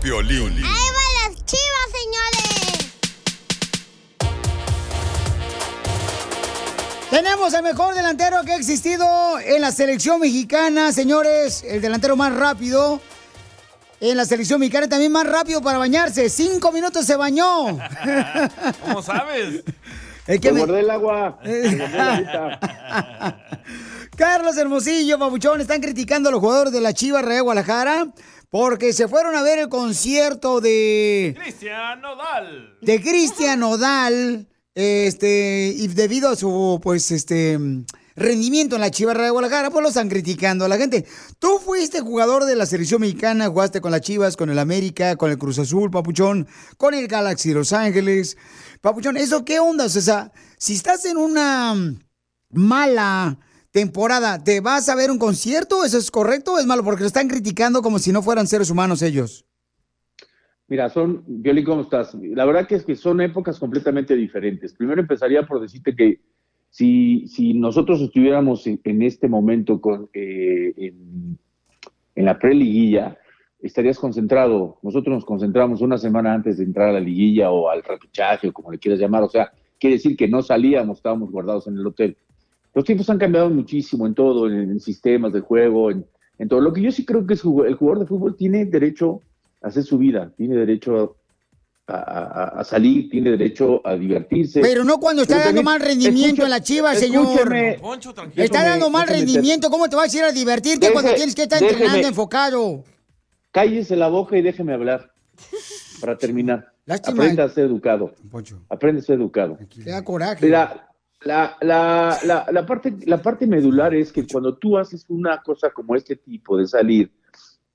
Piolín. ¡Ahí van las chivas, señores! Tenemos el mejor delantero que ha existido en la selección mexicana, señores. El delantero más rápido en la selección mexicana, también más rápido para bañarse. Cinco minutos se bañó. ¿Cómo sabes? Es que Me me- guardé el agua. me guardé. Carlos Hermosillo, Pabuchón, están criticando a los jugadores de la Chivas Real Guadalajara porque se fueron a ver el concierto de, Cristian Nodal. de Cristian Nodal, este, y debido a su, pues, este, rendimiento en la Chivas Real Guadalajara, pues lo están criticando a la gente. Tú fuiste jugador de la selección mexicana, jugaste con las Chivas, con el América, con el Cruz Azul, Papuchón, con el Galaxy de Los Ángeles. Papuchón, ¿eso qué onda? O sea, si estás en una mala temporada, ¿te vas a ver un concierto? ¿Eso es correcto o es malo? Porque lo están criticando como si no fueran seres humanos ellos. Mira, son, Violín, ¿cómo estás? La verdad que es que son épocas completamente diferentes. Primero empezaría por decirte que si, si nosotros estuviéramos en, este momento con, eh, en, en la preliguilla, estarías concentrado. Nosotros nos concentramos una semana antes de entrar a la liguilla o al repechaje o como le quieras llamar. O sea, quiere decir que no salíamos, estábamos guardados en el hotel. Los tiempos han cambiado muchísimo en todo, en, en sistemas de juego, en, en todo. Lo que yo sí creo que es el jugador de fútbol tiene derecho a hacer su vida, tiene derecho a, a- a salir, tiene derecho a divertirse. Pero no cuando está Pero dando también- mal rendimiento escucha- en la Chivas, señor. escúcheme, Poncho, tranquilo. Está dando mal rendimiento, ¿cómo te vas a ir a divertirte Deje- cuando tienes que estar déjeme- entrenando enfocado? Cállese la boca y déjeme hablar para terminar. Lástima. Aprenda a ser educado. Poncho, Aprende a ser educado. te da coraje. La, la, la, la, parte, la parte medular es que cuando tú haces una cosa como este tipo de salir,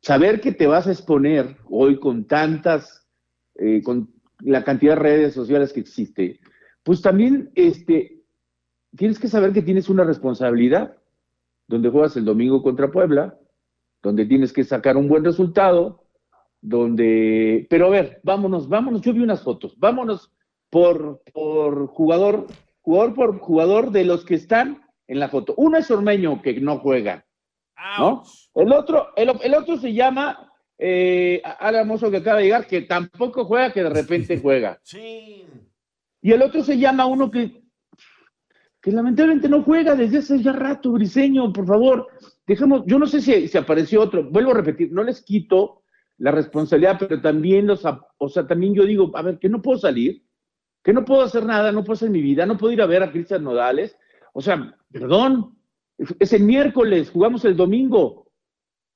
saber que te vas a exponer hoy con tantas, eh, con la cantidad de redes sociales que existe, pues también este, tienes que saber que tienes una responsabilidad, donde juegas el domingo contra Puebla, donde tienes que sacar un buen resultado, donde, pero a ver, vámonos, vámonos, yo vi unas fotos, vámonos por, por jugador, jugador por jugador de los que están en la foto. Uno es Ormeño, que no juega, ¿no? El otro, el, el otro se llama eh, Mozo, que acaba de llegar, que tampoco juega, que de repente juega. Y el otro se llama uno que, que lamentablemente no juega desde hace ya rato, Briseño, por favor. Dejemos, yo no sé si, si apareció otro, vuelvo a repetir, no les quito la responsabilidad, pero también los, o sea, también yo digo, a ver, que no puedo salir, que no puedo hacer nada, no puedo hacer mi vida, no puedo ir a ver a Cristian Nodales. O sea, perdón, es- el miércoles, jugamos el domingo.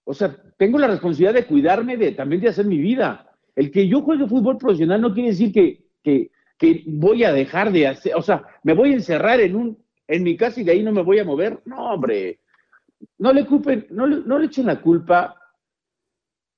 O sea, tengo la responsabilidad de cuidarme, de también de hacer mi vida. El que yo juegue fútbol profesional no quiere decir que, que, que voy a dejar de hacer, o sea, me voy a encerrar en un, en mi casa y de ahí no me voy a mover. No, hombre, no le culpen, no no le echen la culpa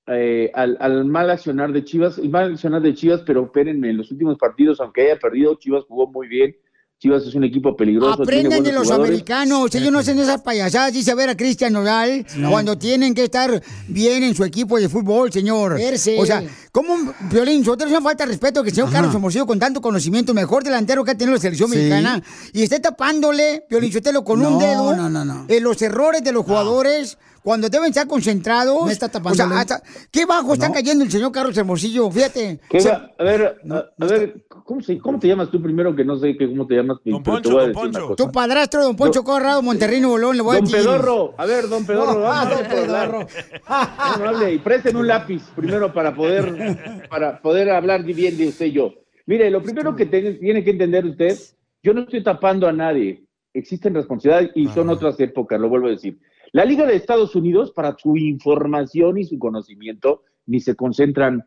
eh, al, al mal accionar de Chivas, el mal accionar de Chivas, pero espérenme, en los últimos partidos, aunque haya perdido, Chivas jugó muy bien. Chivas es un equipo peligroso. tiene Aprendan de los jugadores. americanos. Ellos no hacen esas payasadas, dice a ver a Cristian Nodal, cuando tienen que estar bien en su equipo de fútbol, señor. Verse. O sea, ¿cómo, Violín, nosotros no falta de respeto que el señor Ajá. Carlos Hermosillo, con tanto conocimiento, mejor delantero que ha tenido la selección Sí. mexicana, y esté tapándole, Violín Sotelo, con un dedo no, no, no. eh, los errores de los jugadores cuando deben estar concentrados. Me está tapando O sea, hasta- qué bajo está cayendo el señor Carlos Hermosillo, fíjate. ¿Qué O sea, va? A ver, a, a ver, ¿cómo, se- ¿cómo te llamas tú primero? Que no sé que cómo te llamas. te Poncho, don Poncho. tu padrastro, don Poncho Corrado, Monterrey, Nuevo León, le voy a Don decir. Pedorro, a ver, don Pedorro, No, vamos don a hablar. Pedorro. No, no hable, y presten un lápiz primero para poder, para poder hablar bien de usted y yo. Mire, lo primero que tiene, tiene que entender usted, yo no estoy tapando a nadie. Existen responsabilidades y son otras épocas, lo vuelvo a decir. La Liga de Estados Unidos, para su información y su conocimiento, ni se concentran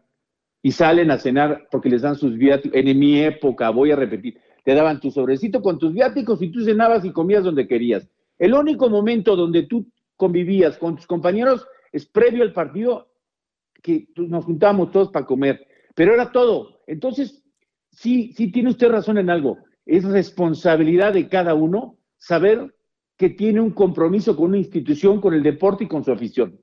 y salen a cenar porque les dan sus viáticos. En mi época, voy a repetir, te daban tu sobrecito con tus viáticos y tú cenabas y comías donde querías. El único momento donde tú convivías con tus compañeros es previo al partido que nos juntábamos todos para comer, pero era todo. Entonces, sí, sí tiene usted razón en algo. Es responsabilidad de cada uno saber que tiene un compromiso con una institución, con el deporte y con su afición.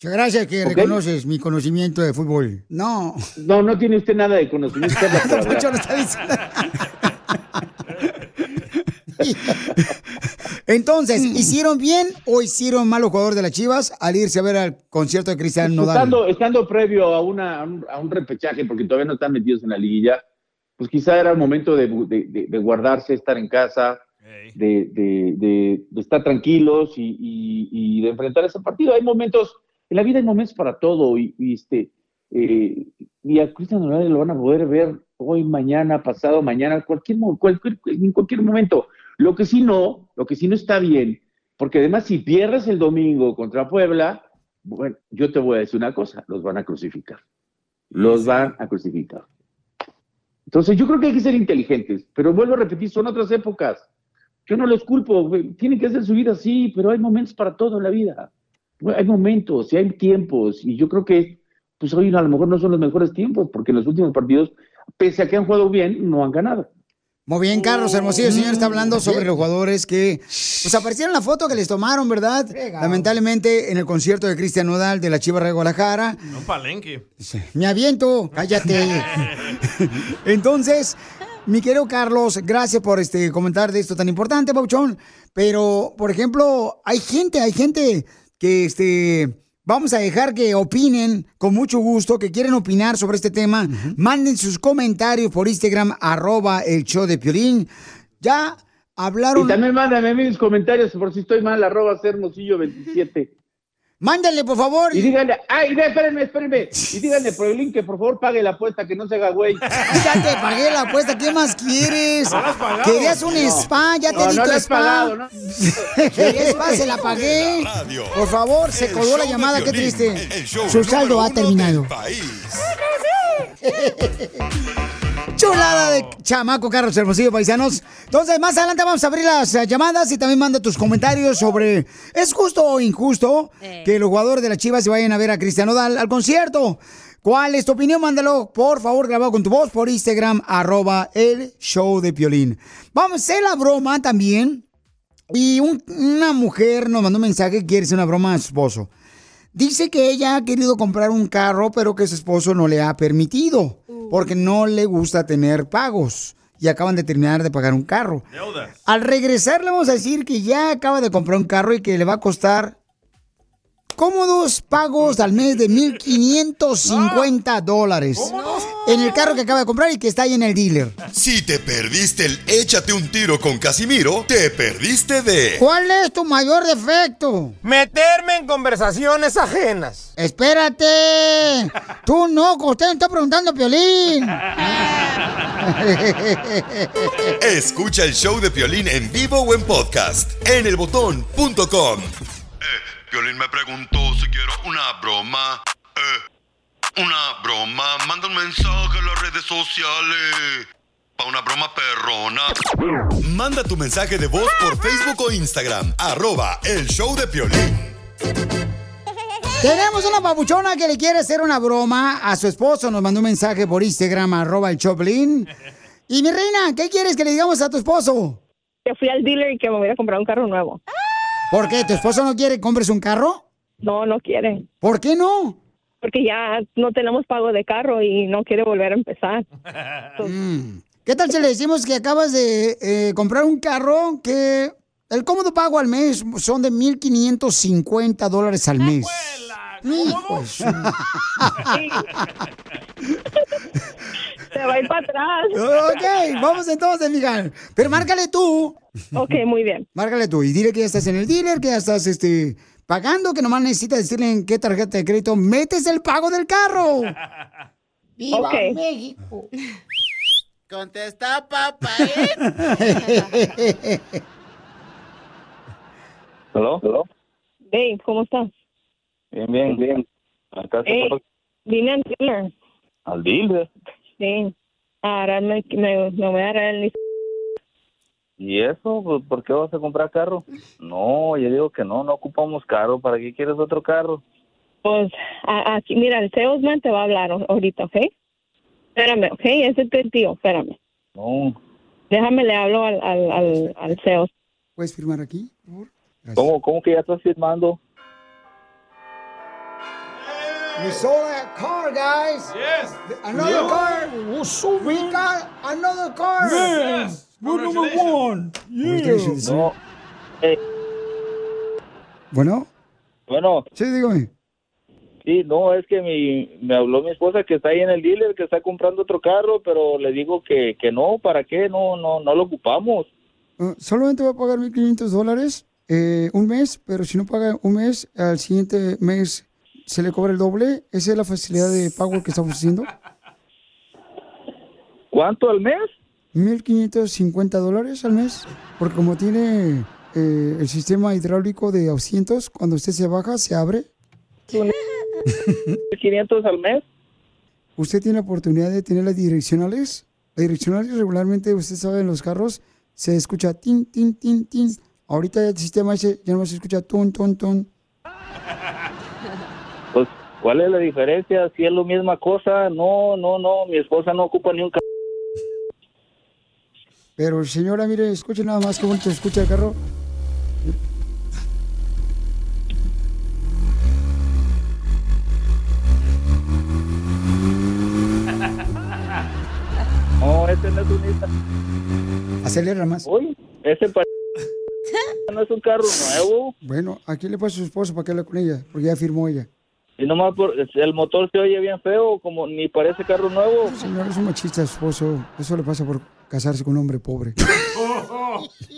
Muchas gracias que ¿Ok? reconoces mi conocimiento de fútbol. No. No, no tiene usted nada de conocimiento. Entonces, ¿hicieron bien o hicieron mal los jugadores de las Chivas al irse a ver al concierto de Cristian Nodal? Estando, estando previo a, una, a, un, a un repechaje, porque todavía no están metidos en la liguilla, pues quizá era el momento de, de- de- de guardarse, estar en casa, de, de- de- de estar tranquilos y, y- y de enfrentar ese partido. Hay momentos, en la vida hay momentos para todo y, y, este, eh, y a Cristian Ronaldo lo van a poder ver hoy, mañana, pasado, mañana, cualquier, mo- cualquier, en cualquier momento. Lo que sí no, lo que sí no está bien, porque además si pierdes el domingo contra Puebla, bueno, yo te voy a decir una cosa, los van a crucificar. Los van a crucificar. Entonces yo creo que hay que ser inteligentes, pero vuelvo a repetir, son otras épocas. Yo no los culpo, tienen que hacer su vida así, pero hay momentos para todo en la vida. Hay momentos y hay tiempos, y yo creo que pues hoy a lo mejor no son los mejores tiempos, porque en los últimos partidos, pese a que han jugado bien, no han ganado. Muy bien, Carlos Hermosillo, el señor está hablando sobre los jugadores que pues aparecieron la foto que les tomaron, ¿verdad? Lamentablemente en el concierto de Cristian Nodal de la Chivas de Guadalajara. No palenque. Me aviento, cállate. Entonces, mi querido Carlos, gracias por este comentar de esto tan importante, Pauchón. Pero, por ejemplo, hay gente, hay gente que este. Vamos a dejar que opinen con mucho gusto, que quieren opinar sobre este tema. Manden sus comentarios por Instagram, arroba el show de Piolín. Ya hablaron... Y también mándame mis comentarios por si estoy mal, arroba sermosillo27. Mándale, por favor. Y díganle, ay, espérenme, espérenme. Y díganle por el link que por favor pague la apuesta, que no se haga güey. Ya te pagué la apuesta, ¿qué más quieres? Querías un no. spa, ya no, te di tu spa. Pagado, ¿no? Querías spa, se la pagué. Por favor, se colgó la llamada, qué triste. Su saldo ha terminado. País. Chulada de chamaco, Carlos Hermosillo, paisanos. Entonces, más adelante vamos a abrir las eh, llamadas y también manda tus comentarios sobre ¿es justo o injusto Eh. que los jugadores de las Chivas se vayan a ver a Cristiano Dal al concierto? ¿Cuál es tu opinión? Mándalo, por favor, grabado con tu voz por Instagram, arroba el show de Piolín. Vamos a hacer la broma también. Y un- una mujer nos mandó un mensaje que quiere hacer una broma a su esposo. Dice que ella ha querido comprar un carro, pero que su esposo no le ha permitido, porque no le gusta tener pagos. Y acaban de terminar de pagar un carro. Deudas. Al regresar le vamos a decir que ya acaba de comprar un carro y que le va a costar cómodos pagos al mes de 1.550 dólares. En el carro que acaba de comprar y que está ahí en el dealer. Si te perdiste el échate un tiro con Casimiro, te perdiste de ¿Cuál es tu mayor defecto? Meterme en conversaciones ajenas. Espérate. Tú no, usted me está preguntando, Piolín. Escucha el show de Piolín en vivo o en podcast en elbotón.com. Piolín me preguntó si quiero una broma. Eh, una broma. Manda un mensaje a las redes sociales. Pa' una broma perrona. Manda tu mensaje de voz por Facebook o Instagram. Arroba el show de Piolín. Tenemos una papuchona que le quiere hacer una broma a su esposo. Nos mandó un mensaje por Instagram, arroba el Choplin. Y mi reina, ¿qué quieres que le digamos a tu esposo? Que fui al dealer y que me voy a comprar un carro nuevo. ¿Por qué? ¿Tu esposo no quiere que compres un carro? No, no quiere. ¿Por qué no? Porque ya no tenemos pago de carro y no quiere volver a empezar. Mm. ¿Qué tal si le decimos que acabas de eh, comprar un carro que El cómodo pago al mes son de 1.550 dólares al mes. De su- Se va a ir para atrás. ok, vamos entonces, mija. Pero márcale tú. Ok, muy bien. Márcale tú y dile que ya estás en el dealer, que ya estás este, pagando, que nomás necesitas decirle en qué tarjeta de crédito metes el pago del carro. ¡Viva Ok. México! Contesta, papá. ¿Aló? ¿Aló? Hey, ¿cómo estás? Bien, bien, bien. Acá Hey, vine al dealer. al dealer. Sí. A agarrarme, me, me voy a agarrar el ¿Y eso? Pues, ¿Por qué vas a comprar carro? No, yo digo que no, no ocupamos carro. ¿Para qué quieres otro carro? Pues a- aquí, mira, el salesman te va a hablar ahorita, ¿ok? Espérame, ¿ok? Ese es el tío, espérame. No. Déjame, le hablo al, al, al, al sales. ¿Puedes firmar aquí? ¿Cómo, ¿Cómo que ya estás firmando? We sold a car, guys. Yes. Another Yeah. car. We got another car. Yes. We're number one. No. Eh, Bueno, bueno, sí, dígame. sí, no, es que mi, me habló mi esposa que está ahí en el dealer, que está comprando otro carro, pero le digo que, que no, ¿para qué? No, no, no lo ocupamos. Ah, solamente va a pagar 1.500 dólares eh, un mes, pero si no paga un mes, al siguiente mes se le cobra el doble. Esa es la facilidad de pago que estamos haciendo. ¿Cuánto al mes? 1.550 dólares al mes, porque como tiene eh, el sistema hidráulico de asientos, cuando usted se baja, se abre. 500 al mes. Usted tiene la oportunidad de tener las direccionales. Las direccionales regularmente, usted sabe, en los carros se escucha tin, tin, tin, tin. Ahorita el sistema ese ya no se escucha ton, ton, ton. ¿Cuál es la diferencia? Si es la misma cosa, no, no, no, mi esposa no ocupa ni un carro. Pero señora, mire, escuche nada más que bonito se escucha el carro. No, ese no es un Nissan. Acelera más. Uy, ese pa- no es un carro nuevo. Bueno, aquí le pasa a su esposo para que hable con ella, porque ya firmó ella. Y nomás por, el motor se oye bien feo, como ni parece carro nuevo. Señor, es un machista esposo. Eso le pasa por casarse con un hombre pobre.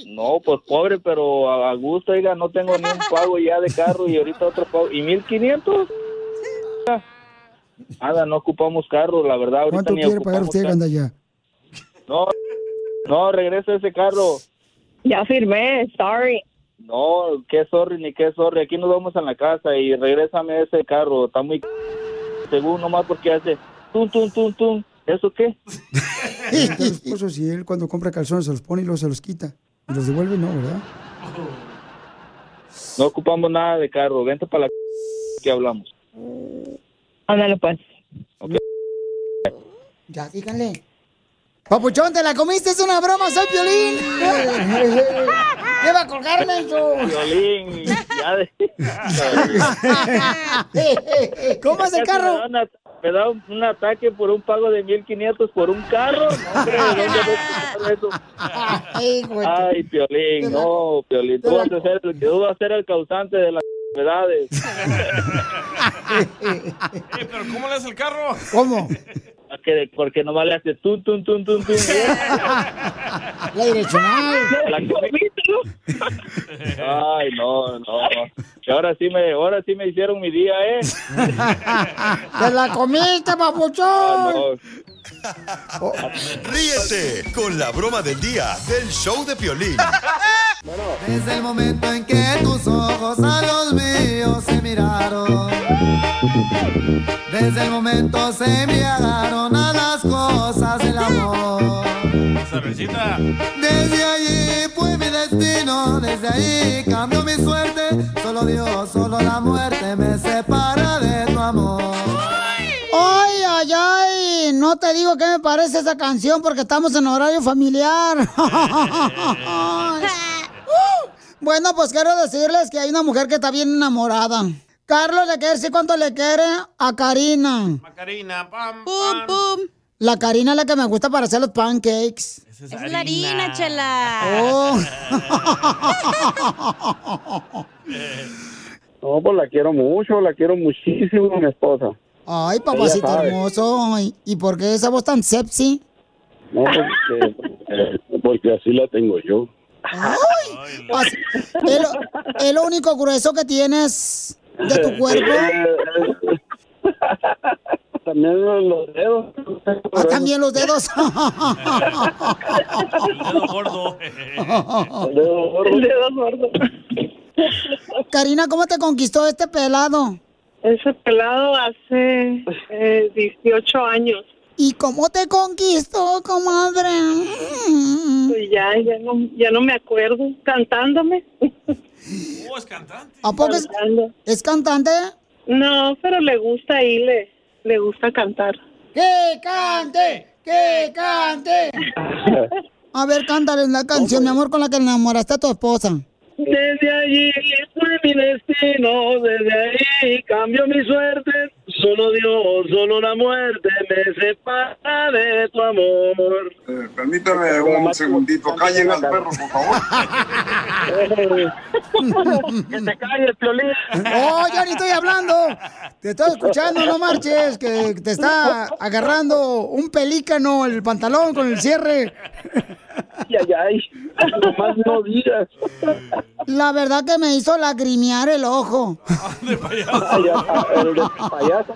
No, pues pobre, pero a, gusto, oiga, no tengo ni un pago ya de carro y ahorita otro pago. ¿Y 1500? Nada, no ocupamos carro, la verdad. Ahorita ¿Cuánto ni quiere pagar usted, carro. Gandaya? No, no, regresa ese carro. Ya firmé, sorry. No, qué sorry ni qué sorry. Aquí nos vamos a la casa y regrésame ese carro. Está muy según nomás porque hace tum tum tum tum. ¿Eso qué? Usted, esposo, si él cuando compra calzones se los pone y luego se los quita. Y los devuelve, no, ¿verdad? No ocupamos nada de carro. Vente para la que hablamos. Ándale, pues. Ya, díganle. Papuchón, ¿te la comiste? Es una broma, soy Piolín. ¿Qué va a colgarme yo? Violín, ya de... ¿Cómo es el carro? Me da, una- me da un, un ataque por un pago de 1500 por un carro. No, hombre. Ay, Piolín, no, Piolín. Tú vas a ser el, tú vas a ser el causante de las enfermedades. Eh, pero ¿cómo le hace el carro? ¿Cómo? Que- Porque nomás le hace tum, tum, tum, tum, tum. La direccional. La comiste, ¿no? Ay, no, no. Ahora sí me, ahora sí me hicieron mi día, ¿eh? ¡Te la comiste, papuchón! Ah, no. Ríete con la broma del día del show de Piolín. Desde el momento en que tus ojos a los míos se miraron. Desde el momento se embriagaron a las cosas del amor. Cervecita. Desde allí fue mi destino, desde ahí cambió mi suerte. Solo Dios, solo la muerte me separa de tu amor. ¡Ay, ay, ay! No te digo qué me parece esa canción porque estamos en horario familiar. bueno, pues quiero decirles que hay una mujer que está bien enamorada. Carlos le quiere decir cuánto le quiere a Karina. Macarina, pam, Pum, pum. La Karina es la que me gusta para hacer los pancakes. Esa es la harina, chela. Oh. No, pues la quiero mucho, la quiero muchísimo, mi esposa. Ay, papacito hermoso. Ay, ¿Y por qué esa voz tan sepsi? No, porque, eh, porque así la tengo yo. Ay, así- lo, es lo único grueso que tienes de tu cuerpo. También los dedos. Ah, también los dedos. El dedo gordo. El dedo gordo. El dedo gordo. Karina, ¿cómo te conquistó este pelado? Ese pelado hace eh, 18 años. ¿Y cómo te conquistó, comadre? Pues ya, ya no, ya no me acuerdo. Cantándome. Oh, es cantante. ¿A poco es, es cantante? No, pero le gusta y le, le gusta cantar. ¡Que cante! ¡Que cante! A ver, cántale la canción, mi amor, con la que enamoraste a tu esposa. Desde allí fue mi destino, desde ahí cambió mi suerte. Solo Dios, solo la muerte me separa de tu amor. Eh, permítame un segundito. Callen al perro, por favor. que se calle el piolín. ¡Oh, yo ni estoy hablando! Te estoy escuchando, no marches, que te está agarrando un pelícano el pantalón con el cierre. Ay, ay, ay. Nomás no digas. La verdad que me hizo lagrimear el ojo. De payaso. Ay, ay, el de payaso.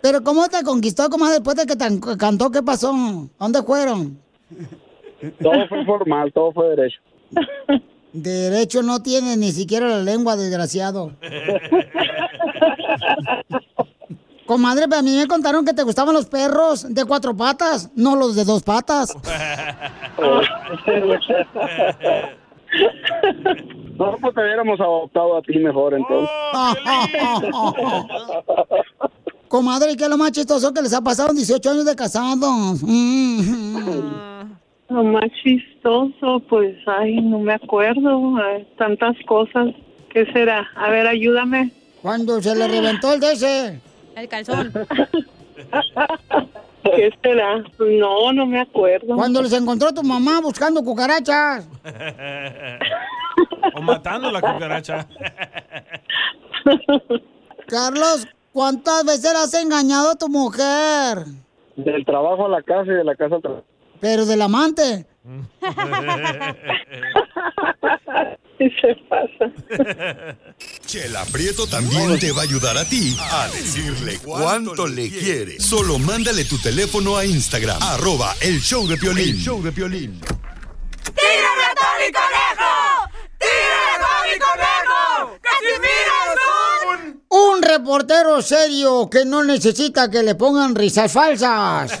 Pero ¿cómo te conquistó, comadre, después de que te cantó? ¿Qué pasó? ¿Dónde fueron? Todo fue formal, todo fue derecho. Derecho no tiene ni siquiera la lengua, desgraciado. Comadre, pero a mí me contaron que te gustaban los perros de cuatro patas, no los de dos patas. No, pues te hubiéramos adoptado a ti mejor entonces. Comadre, ¿y qué es lo más chistoso que les ha pasado en 18 años de casados? Mm. Lo más chistoso, pues, ay, no me acuerdo. ay, tantas cosas. ¿Qué será? A ver, ayúdame. Cuando se le reventó el DC. El calzón. ¿Qué será? No, no me acuerdo. Cuando les encontró tu mamá buscando cucarachas. o matando la cucaracha. Carlos, ¿cuántas veces has engañado a tu mujer? Del trabajo a la casa y de la casa al trabajo. Pero del amante. Sí se pasa. Chela Prieto también te va a ayudar a ti a decirle cuánto le quiere. Solo mándale tu teléfono a Instagram, arroba el show de Piolín. El show de Piolín. ¡Tírame a Tony Conejo! ¡Tírame a Tony Conejo! ¡Casimiro es un... Un reportero serio que no necesita que le pongan risas falsas.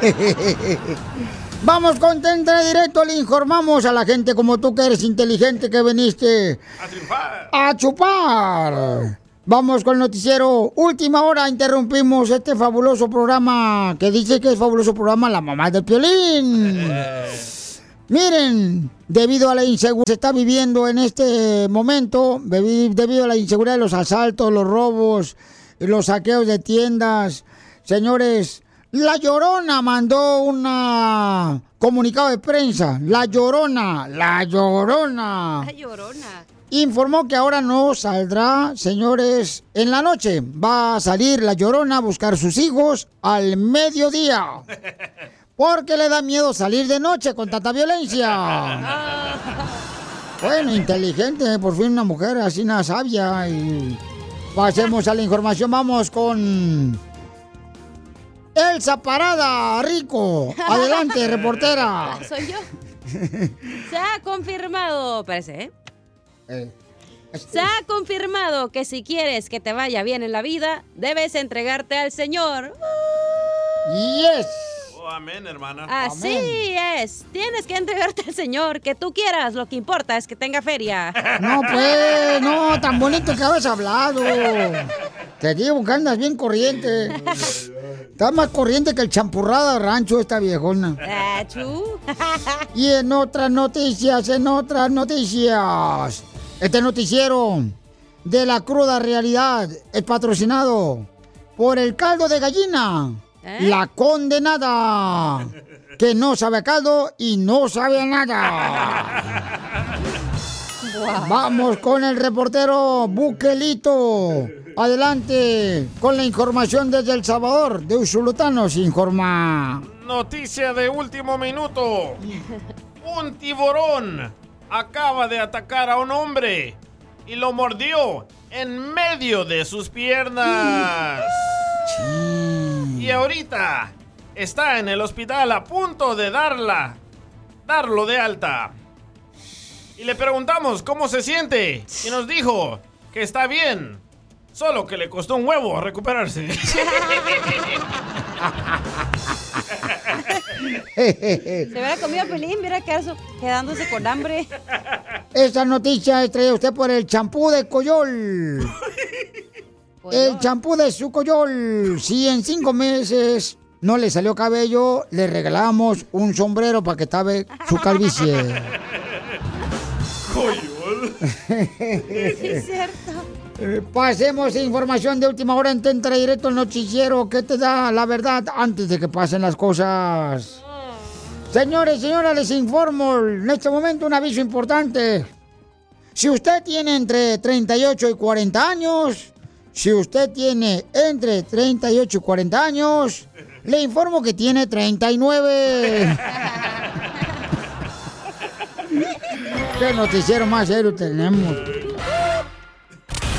Vamos con Te Entra Directo, le informamos a la gente como tú que eres inteligente que viniste a chupar. Vamos con el noticiero. Última hora interrumpimos este fabuloso programa que dice que es fabuloso programa La Mamá del Piolín. Miren, debido a la inseguridad que se está viviendo en este momento, debi- debido a la inseguridad de los asaltos, los robos, los saqueos de tiendas, señores, La Llorona mandó un comunicado de prensa. La Llorona, La Llorona. La llorona. Informó que ahora no saldrá, señores, en la noche. Va a salir la llorona a buscar a sus hijos al mediodía. Porque le da miedo salir de noche con tanta violencia. Bueno, inteligente, por fin una mujer así, una sabia. Y pasemos a la información. Vamos con Elsa Parada, Rico. Adelante, reportera. Soy yo. Se ha confirmado, parece, ¿eh? Se ha confirmado que si quieres que te vaya bien en la vida, debes entregarte al Señor. Yes. Amén, hermana. Así es. Tienes que entregarte al Señor, que tú quieras. Lo que importa es que tenga feria. No, pues, no, tan bonito que habías hablado. Te digo que andas bien corriente. Estás más corriente que el champurrada rancho esta viejona. Ah. Y en otras noticias, en otras noticias. Este noticiero de la cruda realidad es patrocinado por el caldo de gallina. ¿Eh? La condenada. Que no sabe a caldo y no sabe a nada. Vamos con el reportero Buquelito. Adelante con la información desde El Salvador. De Usulutano se informa. Noticia de último minuto. Un tiburón acaba de atacar a un hombre y lo mordió en medio de sus piernas. Y ahorita está en el hospital a punto de darla, darlo de alta. Y le preguntamos cómo se siente y nos dijo que está bien, solo que le costó un huevo recuperarse. Se hubiera comido Pelín, mira quedarse- quedándose con hambre. Esta noticia es traída a usted por el champú de Coyol. El champú de su Coyol. Si en cinco meses no le salió cabello, le regalamos un sombrero para que tape su calvicie. Sí, es cierto. Eh, Pasemos a información de última hora en Tentra Directo el noticiero que te da la verdad antes de que pasen las cosas. Señores, señoras, les informo en este momento un aviso importante. Si usted tiene entre 38 y 40 años, si usted tiene entre 38 y 40 años, le informo que tiene 39. ¿Qué noticiero más serio tenemos?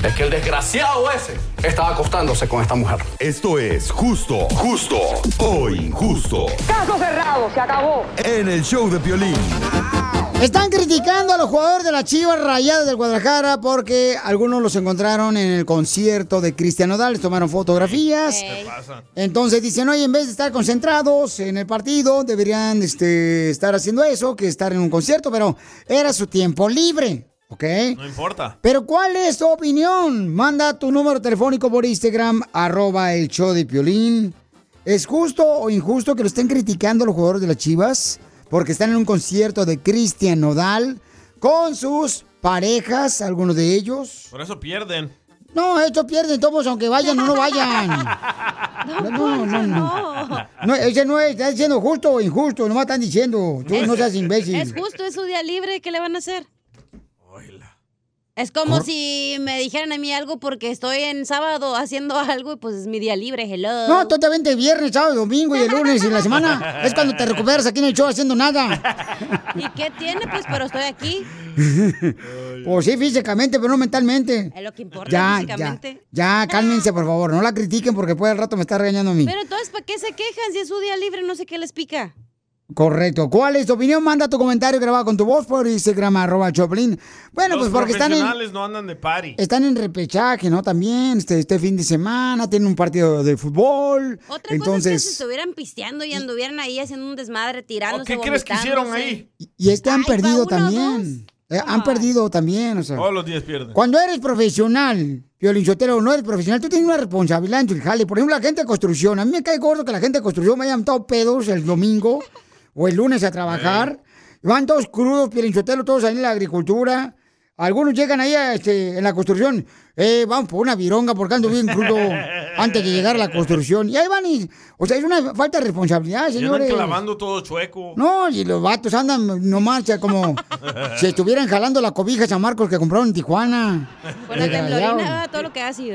Es que el desgraciado ese estaba acostándose con esta mujer. Esto es justo, justo o injusto. Caso cerrado, se acabó. En el show de Piolín. Están criticando a los jugadores de la Chivas Rayadas del Guadalajara porque algunos los encontraron en el concierto de Cristian Nodal, les tomaron fotografías. Entonces dicen, oye, en vez de estar concentrados en el partido, deberían este, estar haciendo eso, que estar en un concierto, pero era su tiempo libre, ¿ok? No importa. Pero ¿cuál es tu opinión? Manda tu número telefónico por Instagram, arroba el show de Piolín. ¿Es justo o injusto que lo estén criticando los jugadores de las Chivas? Porque están en un concierto de Cristian Nodal con sus parejas, algunos de ellos. Por eso pierden. No, estos pierden todos, aunque vayan o no vayan. No, no, no. no. No, ese no es, está diciendo justo o injusto, nomás están diciendo. Tú no seas imbécil. Es justo, es su día libre, ¿qué le van a hacer? Es como si me dijeran a mí algo porque estoy en sábado haciendo algo y pues es mi día libre, hello. No, tú te vente viernes, sábado, domingo y el lunes y la semana. Es cuando te recuperas aquí en el show haciendo nada. ¿Y qué tiene? Pues, pero estoy aquí. Pues sí, físicamente, pero no mentalmente. Es lo que importa Ya, ya, físicamente. ya, cálmense, por favor. No la critiquen porque después al rato me está regañando a mí. Pero entonces, ¿para qué se quejan si es su día libre? No sé qué les pica. Correcto. ¿Cuál es tu opinión? Manda tu comentario grabado con tu voz por Instagram, arroba Choplin. Bueno, Los pues porque están en, profesionales no andan de party. están en repechaje, ¿no? También, este, este fin de semana, tienen un partido de fútbol. Otra cosa es que Entonces, se estuvieran pisteando y anduvieran ahí haciendo un desmadre, tirándose, ¿Qué crees que hicieron ahí? y es que han Ay, perdido uno, también. Eh, han perdido también, o sea. Todos los días pierden. Cuando eres profesional, Violinchotero, no eres profesional, tú tienes una responsabilidad en tu jale. Por ejemplo, la gente de construcción. A mí me cae gordo que la gente de construcción vayan todos pedos el domingo o el lunes a trabajar. Van todos crudos, Violinchotero, todos ahí en la agricultura. Algunos llegan ahí a, este, en la construcción, eh, van por una vironga porque ando bien crudo antes de llegar a la construcción. Y ahí van y... O sea, es una falta de responsabilidad, Y andan señores. clavando todo chueco. No, y los vatos andan nomás ya como si estuvieran jalando la cobija a San Marcos que compraron en Tijuana. Con la Desgraciado. temblorina, todo lo que hace.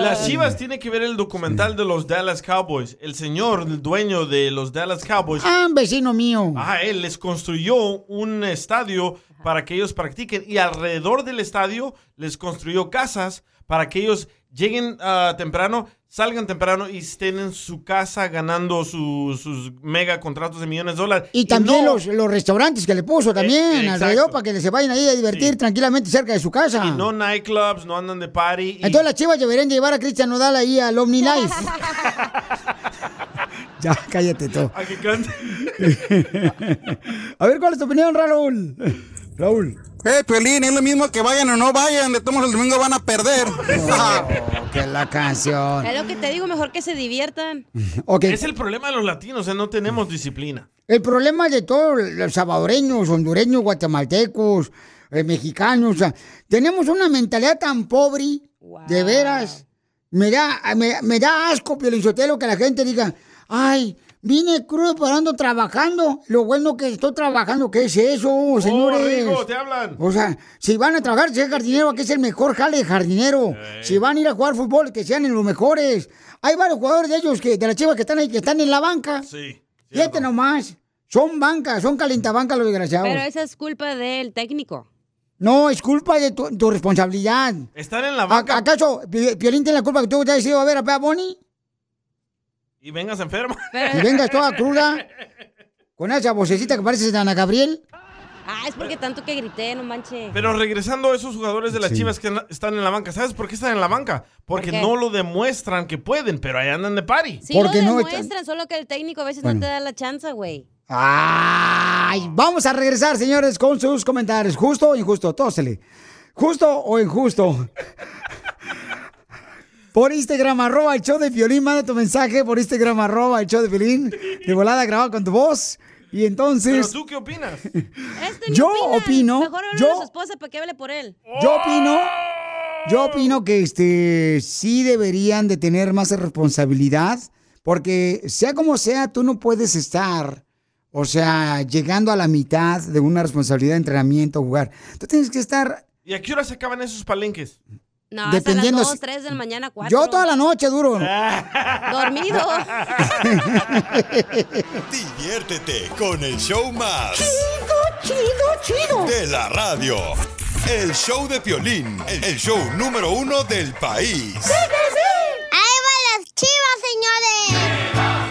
Las Chivas tienen que ver el documental de los Dallas Cowboys. El señor, el dueño de los Dallas Cowboys, Ah, un vecino mío. Ajá, él les construyó un estadio para que ellos practiquen y alrededor del estadio les construyó casas para que ellos lleguen ah, temprano, salgan temprano y estén en su casa ganando su- sus mega contratos de millones de dólares. Y también no- los, los restaurantes que le puso también Eh, exacto. alrededor para que se vayan ahí a divertir tranquilamente cerca de su casa. y no nightclubs, no andan de party. y- Entonces las chivas deberían llevar a Cristian Nodal ahí al Omni Life. ya, cállate tú. a que cante. a ver, ¿cuál es tu opinión, Raúl? Raúl. Eh, Piolín, es lo mismo que vayan o no vayan, de todos el domingo van a perder. que es la canción. Es lo que te digo, mejor que se diviertan. Es el problema de los latinos, o sea, no tenemos disciplina. El problema de todos los salvadoreños, hondureños, guatemaltecos, eh, mexicanos, o sea, tenemos una mentalidad tan pobre, de veras, Me da, me, me da asco, Piolichotelo, que la gente diga, ay, vine crudo pero ando trabajando. Lo bueno que estoy trabajando, ¿qué es eso, señores? Rigo, te hablan. O sea, si van a trabajar, ser jardinero, que es el mejor jale de jardinero. Si van a ir a jugar fútbol, que sean en los mejores. Hay varios jugadores de ellos, que de las chivas que están ahí, que están en la banca. Sí. Fíjate nomás. Son bancas, son calentabancas los desgraciados. Pero esa es culpa del técnico. No, es culpa de tu, tu responsabilidad. Están en la ¿A- banca ¿Acaso Pi- Piolín tiene la culpa que tú te hayas ido a ver a Pea Bonnie? Y vengas enfermo. Y vengas toda cruda, con esa vocecita que parece de Ana Gabriel. Ah, es porque tanto que grité, no manches. Pero regresando a esos jugadores de las Sí. chivas que están en la banca, ¿sabes por qué están en la banca? Porque no lo demuestran que pueden, pero ahí andan de party. Sí lo demuestran, solo que el técnico a veces Bueno. no te da la chance, güey. Ay, vamos a regresar, señores, con sus comentarios. ¿Justo o injusto? Tósele. ¿Justo o injusto? Por Instagram, arroba el show de Piolín, manda tu mensaje por Instagram, arroba el show de Piolín, de volada grabado con tu voz. Y Pero entonces, tú qué opinas? Este Yo opina. opino, Mejor habla yo- de su esposa para que hable por él. yo opino, yo opino que este sí deberían de tener más responsabilidad, porque sea como sea, tú no puedes estar, o sea, llegando a la mitad de una responsabilidad de entrenamiento, jugar. Tú tienes que estar ¿Y a qué hora se acaban esos palenques? No, Dependiendo hasta las si- 2, 3 de la mañana, 4. Yo toda la noche duro. Dormido. Diviértete con el show más. Chido, chido, chido. De la radio. El show de Piolín, el show número uno del país. ¡Ahí van las chivas, señores!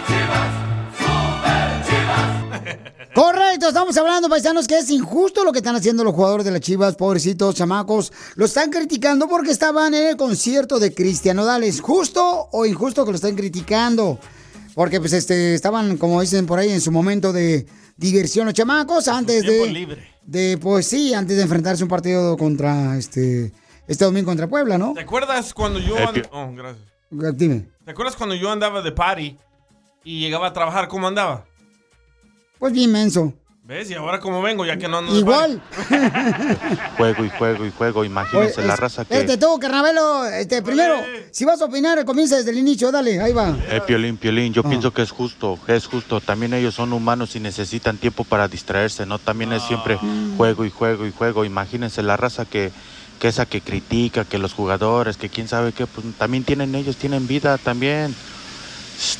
Correcto, estamos hablando, paisanos, que es injusto lo que están haciendo los jugadores de las Chivas, pobrecitos chamacos. Lo están criticando porque estaban en el concierto de Cristian Nodales. ¿Justo o injusto que lo están criticando? Porque pues este estaban, como dicen por ahí, en su momento de diversión los chamacos antes de, libre. de pues sí, antes de enfrentarse a un partido contra este este domingo contra Puebla, ¿no? ¿Te acuerdas cuando yo... And- Oh, gracias. Dime. ¿Te acuerdas cuando yo andaba de party y llegaba a trabajar? ¿Cómo andaba? Pues bien menso. ¿Ves? Y ahora cómo vengo, ya que no ando Igual. Juego y juego y juego. Imagínense Oye, la es- raza que... Espérate tú, carnavelo. Este, primero, si vas a opinar, comienza desde el inicio, dale, ahí va. Eh, Piolín, Piolín, yo Ah. pienso que es justo, es justo. También ellos son humanos y necesitan tiempo para distraerse, ¿no? También es siempre juego y juego y juego. Imagínense la raza que, que esa que critica, que los jugadores, que quién sabe qué, pues también tienen ellos, tienen vida también.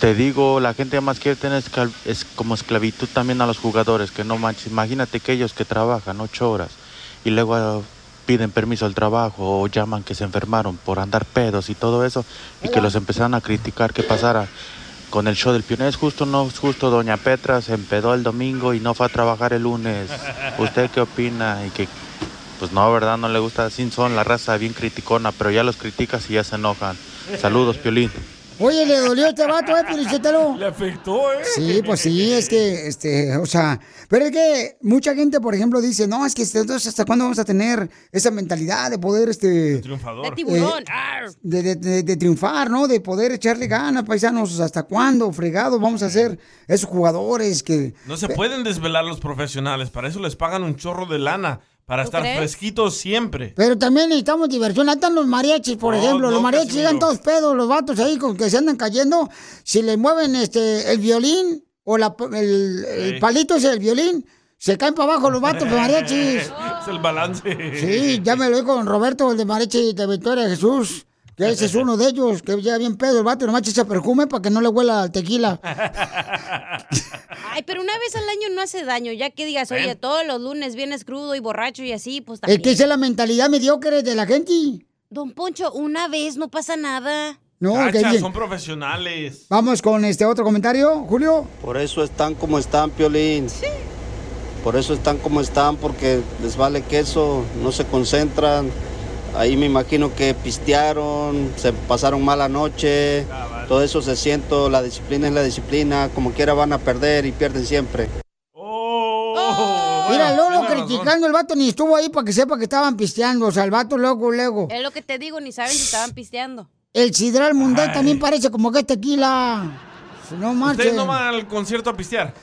Te digo, la gente más quiere tener es como esclavitud también a los jugadores, que no manches. Imagínate que ellos que trabajan ocho horas y luego ah, piden permiso al trabajo o llaman que se enfermaron por andar pedos y todo eso y que los empezaron a criticar que pasara con el show del pionero. ¿Es justo no es justo? Doña Petra se empedó el domingo y no fue a trabajar el lunes. ¿Usted qué opina? Y que, pues no, ¿verdad? No le gusta. Sin son la raza bien criticona, pero ya los criticas y ya se enojan. Saludos, Piolín. Oye, le dolió este vato, ¿eh, Pelichotelo? Le afectó, ¿eh? Sí, pues sí, es que, este, o sea, pero es que mucha gente, por ejemplo, dice, no, es que este, entonces, ¿hasta cuándo vamos a tener esa mentalidad de poder, este... Triunfador. De tiburón. Eh, de, de- de- de triunfar, ¿no? De poder echarle ganas, paisanos. ¿Hasta cuándo, fregados, vamos a ser esos jugadores que... No se pueden desvelar los profesionales, para eso les pagan un chorro de lana, para ¿Tú estar crees? fresquitos siempre. Pero también necesitamos diversión. Ahí están los mariachis, por No, ejemplo. no, los mariachis Casimiro. llegan todos pedos, los vatos ahí con que se andan cayendo. Si le mueven este el violín o la, el, el Sí. palito ese del violín, se caen para abajo los vatos, los mariachis. es el balance. Sí, ya me lo vi con Roberto, el de mariachi de Victoria Jesús. Que ese es uno de ellos, que ya bien pedo el vato, nomás echa perfume para que no le huela al tequila. Ay, pero una vez al año no hace daño, ya que digas, oye, todos los lunes vienes crudo y borracho y así, pues Es también. que esa es la mentalidad mediocre de la gente. Don Poncho, una vez no pasa nada. No, que Cacha, bien. son profesionales. Vamos con este otro comentario, Julio. Por eso están como están, Piolín. Por eso están como están, porque les vale queso, no se concentran. Ahí me imagino que pistearon, se pasaron mala noche. Todo eso se siento, la disciplina es la disciplina. Como quiera van a perder y pierden siempre. Mira, Lolo criticando el vato ni estuvo ahí para que sepa que estaban pisteando. O sea, el vato luego, luego. Es lo que te digo, ni saben si estaban pisteando. El sidral mundial también parece como que es tequila. No marches. ¿Ustedes no van al concierto a pistear?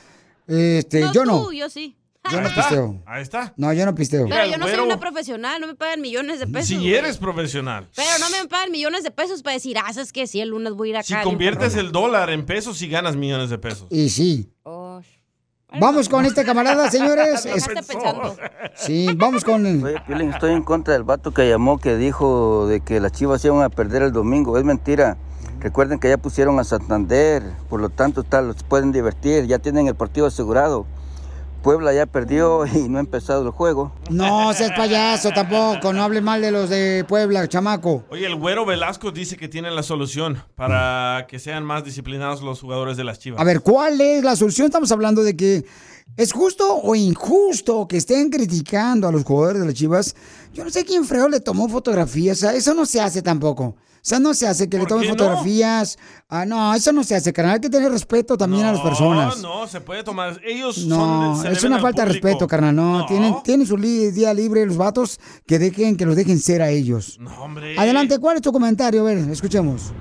Este, No, yo tú, no. yo sí. Yo Ahí no está, pisteo. Ahí está. No, yo no pisteo. Pero yo no soy una profesional, no me pagan millones de pesos. Si eres profesional. Pero no me pagan millones de pesos para decir, ah, sabes que sí, el lunes voy a ir acá. Si conviertes el dólar en pesos y ganas millones de pesos. Y sí. Oh, Vamos con este camarada, señores. Sí, vamos con el... Oye, Piolín, estoy en contra del vato que llamó que dijo de que las chivas iban a perder el domingo. Es mentira. Recuerden que ya pusieron a Santander, por lo tanto tal, los pueden divertir, ya tienen el partido asegurado. Puebla ya perdió y no ha empezado el juego. No seas payaso tampoco, no hables mal de los de Puebla, chamaco. Oye, el güero Velasco dice que tiene la solución para que sean más disciplinados los jugadores de las chivas. A ver, ¿cuál es la solución? Estamos hablando de que es justo o injusto que estén criticando a los jugadores de las Chivas. Yo no sé quién freo le tomó fotografías, o sea, eso no se hace tampoco. O sea, no se hace que le tomen qué no? fotografías. Ah, no, eso no se hace, carnal. Hay que tener respeto también a las personas. No, no, se puede tomar. Ellos No, son. es una al falta de respeto, carnal. No, Tienen, tienen su li- día libre los vatos que dejen, que los dejen ser a ellos. No, hombre. Adelante, ¿cuál es tu comentario? A ver, escuchemos.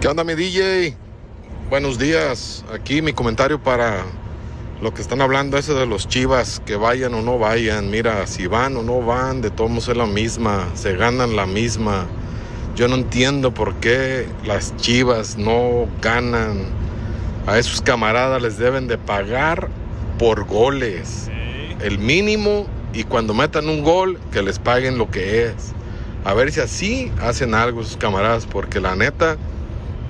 ¿Qué onda, mi DJ? Buenos días. Aquí mi comentario para lo que están hablando, eso de los chivas, que vayan o no vayan. Mira, si van o no van, de todos modos es la misma, se ganan la misma. Yo no entiendo por qué las chivas no ganan. A esos camaradas les deben de pagar por goles. El mínimo y cuando metan un gol, que les paguen lo que es. A ver si así hacen algo esos camaradas, porque la neta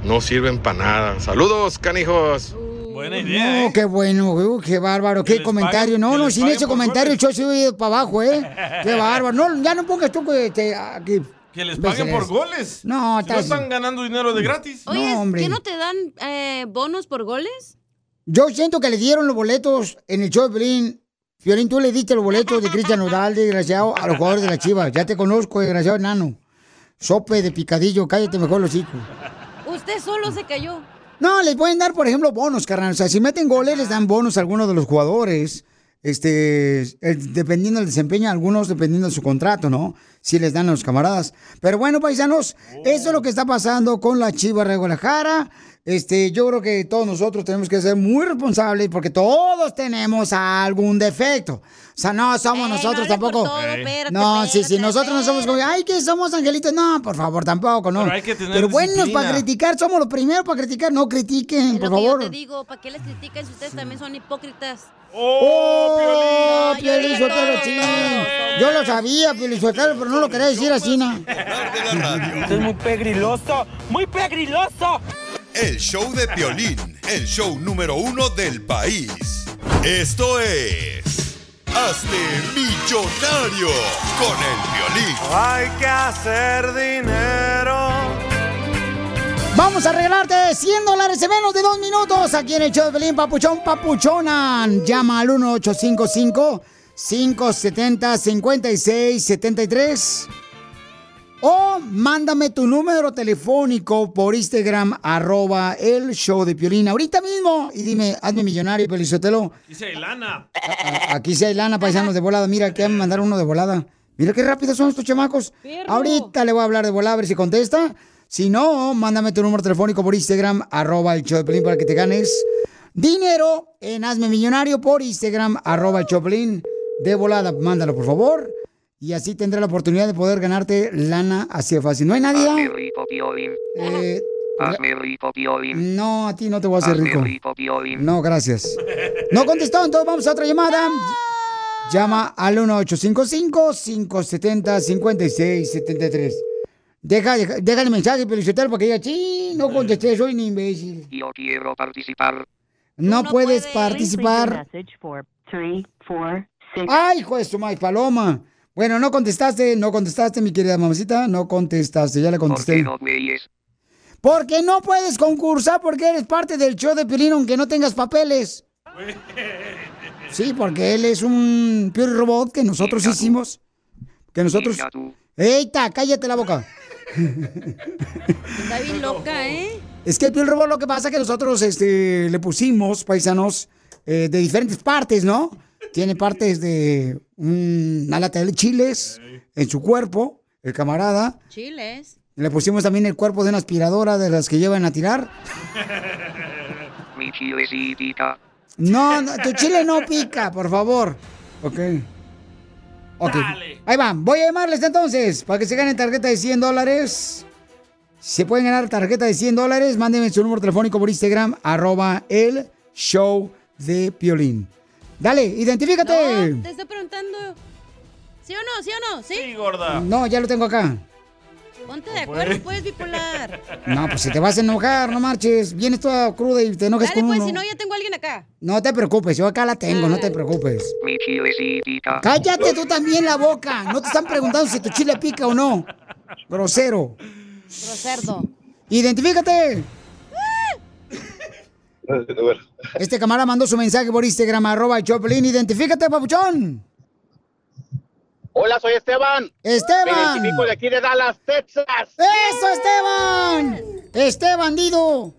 no sirven para nada. Saludos, canijos. Buena No, qué bueno, güey, qué bárbaro, qué comentario. no, no, sin ese comentario yo soy para abajo, ¿eh? Qué bárbaro. No, ya no pongas tú que te... aquí. Que les paguen por goles. No, Si no están ganando dinero de gratis. Oye, No, hombre. ¿qué no te dan eh, bonos por goles? Yo siento que le dieron los boletos en el show de Piolín. Fiolín, tú le diste los boletos de Cristian Nodal, desgraciado, a los jugadores de la Chivas. Ya te conozco, desgraciado enano. Sope de picadillo, cállate mejor los hijos. Usted solo se cayó. No, les pueden dar, por ejemplo, bonos, carnal. O sea, si meten goles, les dan bonos a algunos de los jugadores. Este, el- dependiendo del desempeño, algunos dependiendo de su contrato, ¿no? Si les dan a los camaradas. Pero bueno, paisanos, eso es lo que está pasando con la Chivas de Guadalajara. Este, yo creo que todos nosotros tenemos que ser muy responsables porque todos tenemos algún defecto. O sea, no somos nosotros tampoco. no, sí, sí, nosotros no somos como, ay, que somos angelitos. No, por favor, tampoco, no. Pero hay que tener Pero bueno, disciplina. para criticar, somos los primeros para criticar, no critiquen, Es por lo que favor. yo te digo, ¿para qué les critican si ustedes también son hipócritas? ¡Oh, No, Piolín Sotelo, sí! Yo lo sabía, Piolín Sotelo, pero no lo quería decir así, ¿no? Esto es muy pegriloso, muy pegriloso. El show de Piolín, el show número uno del país. Esto es... Hazte millonario con el Piolín. Hay que hacer dinero. Vamos a regalarte 100 dólares en menos de dos minutos aquí en el show de Pelín Papuchón Papuchona. Llama al 1855-570-5673 o mándame tu número telefónico por Instagram, arroba el show de Piolín ahorita mismo y dime, hazme millonario, Pelizotelo. Dice Ilana. Aquí sí hay lana, paisanos de volada. Mira, que me mandaron uno de volada. Mira qué rápidos son estos chamacos. Ahorita le voy a hablar de volada a ver si contesta. Si no, mándame tu número telefónico por Instagram, arroba el Pelín para que te ganes dinero en Hazme Millonario por Instagram, arroba el show de volada, mándalo por favor. Y así tendré la oportunidad de poder ganarte lana así de fácil. ¿No hay nadie? Hazme rico. Eh, Hazme rico, no, a ti no te voy a hacer rico. rico. No, gracias. No contestó, entonces vamos a otra llamada. Llama al 1855-570-5673. Deja, deja, déjale mensaje, Pelichotel, porque diga, sí, no contesté, soy un imbécil. Yo quiero participar. No, puedes participar. Ay, hijo de su maíz, paloma. Bueno, no contestaste, no contestaste, mi querida mamacita, no contestaste, ya le ¿Por contesté. qué no güeyes? Porque no puedes concursar porque eres parte del show de Piolín aunque no tengas papeles. Sí, porque él es un Pioli Robot que nosotros hicimos. Que nosotros... ¡Eita, cállate la boca! Está bien loca, ¿eh? Es que el Robot lo que pasa es que nosotros este, le pusimos, paisanos, eh, de diferentes partes, ¿no? Tiene partes de una lata de chiles en su cuerpo, el camarada. Chiles. Le pusimos también el cuerpo de una aspiradora de las que llevan a tirar. Mi chilecita. No, no, tu chile no pica, por favor. Ok. Ok. Ahí va. Voy a llamarles entonces para que se ganen tarjeta de 100 dólares. Se pueden ganar tarjeta de 100 dólares. Mándenme su número telefónico por Instagram, arroba el show de Piolín. Dale, identifícate. No, te estoy preguntando. ¿Sí o no? ¿Sí o no? ¿Sí? Sí, gorda. No, ya lo tengo acá. Ponte de acuerdo, pues, bipolar. No, pues si te vas a enojar, no marches. Vienes toda cruda y te enojas Dale, con pues, uno. si no, ya tengo a alguien acá. No te preocupes, yo acá la tengo, no te preocupes. Mi chile sí pica. Cállate tú también la boca. No te están preguntando si tu chile pica o no. Grosero. Groserdo. Identifícate. Este camarada mandó su mensaje por Instagram, arroba Choplin. Identifícate, papuchón. Hola, soy Esteban. Esteban. Me identifico de aquí de Dallas, Texas. ¡Eso, Esteban! ¡Este bandido!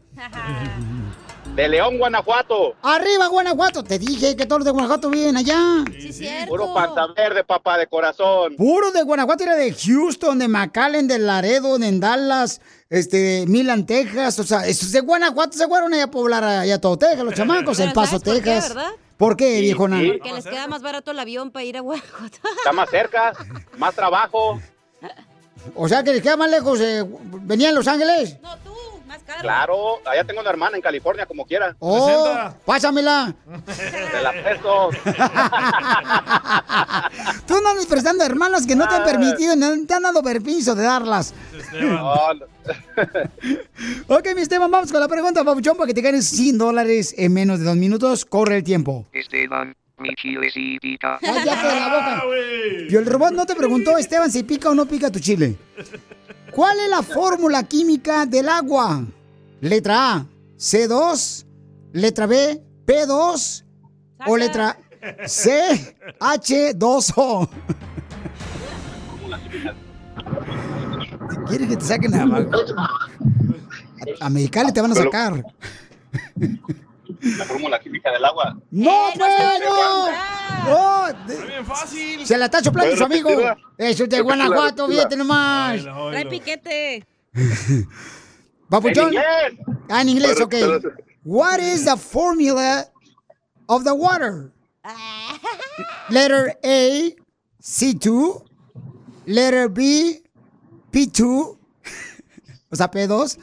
De León, Guanajuato. ¡Arriba, Guanajuato! Te dije que todos los de Guanajuato viven allá. Sí, cierto. Puro panza verde, papá, de corazón. Puro de Guanajuato, era de Houston, de McAllen, de Laredo, de Dallas, este, Milan, Texas. O sea, esos de Guanajuato se fueron allá a poblar allá todo Texas, los chamacos, El Paso, ¿sabes por qué, Texas. verdad? ¿Por qué, viejona? Porque les queda más barato el avión para ir a Guanajuato. Está más cerca, más trabajo. O sea, que les queda más lejos. Eh, ¿Venía en Los Ángeles? No, tú, más caro. Claro, allá tengo una hermana en California, como quiera. Oh, pásamela. Te la presto. Tú no andas prestando hermanos que no te han Ah. permitido, no te han dado permiso de darlas. Ok, mi Esteban, vamos con la pregunta, papuchón, para que te ganes 100 dólares en menos de dos minutos. Corre el tiempo. Esteban, mi chile sí pica. Cállate la boca. Y el robot no te preguntó, Esteban, si pica o no pica tu chile. ¿Cuál es la fórmula química del agua? Letra A, C2. Letra B, P2. O letra C, H2O. ¿Quieres que te saquen a, a Mexicali? Te van a sacar. La fórmula química del agua. ¡No, pues, no! ¡Oh! Está bien fácil. Se la está soplando su amigo. Eso es de Guanajuato, fíjate nomás. Trae piquete. Papuchón. En inglés. Ah, en inglés, Pero- ok. pero- What is the formula of the water? Letter A, C2. Letter B, P2. O sea, P2.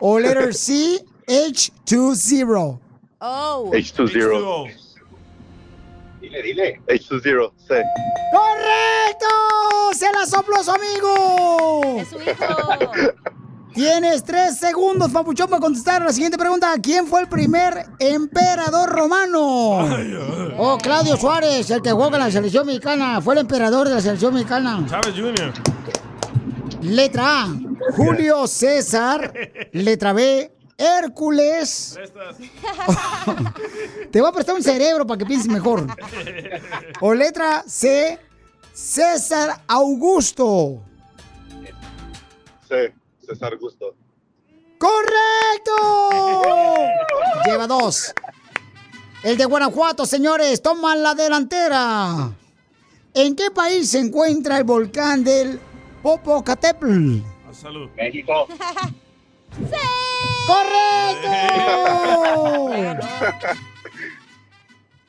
O letter C, H20. Oh. H20. Dile, dile. H20, sí. ¡Correcto! ¡Se la sopló su amigo! Es su hijo. Tienes tres segundos, papuchón, para contestar la siguiente pregunta. ¿Quién fue el primer emperador romano? Oh, Claudio Suárez, el que juega en la selección mexicana. Fue el emperador de la selección mexicana. Chávez Jr. Letra A, Julio César. Letra B, Hércules. Te voy a prestar un cerebro para que pienses mejor. O letra C, César Augusto. Sí, César Gusto. ¡Correcto! Lleva dos. El de Guanajuato, señores, toma la delantera. ¿En qué país se encuentra el volcán del Popocatépetl? Salud. México. ¡Correcto!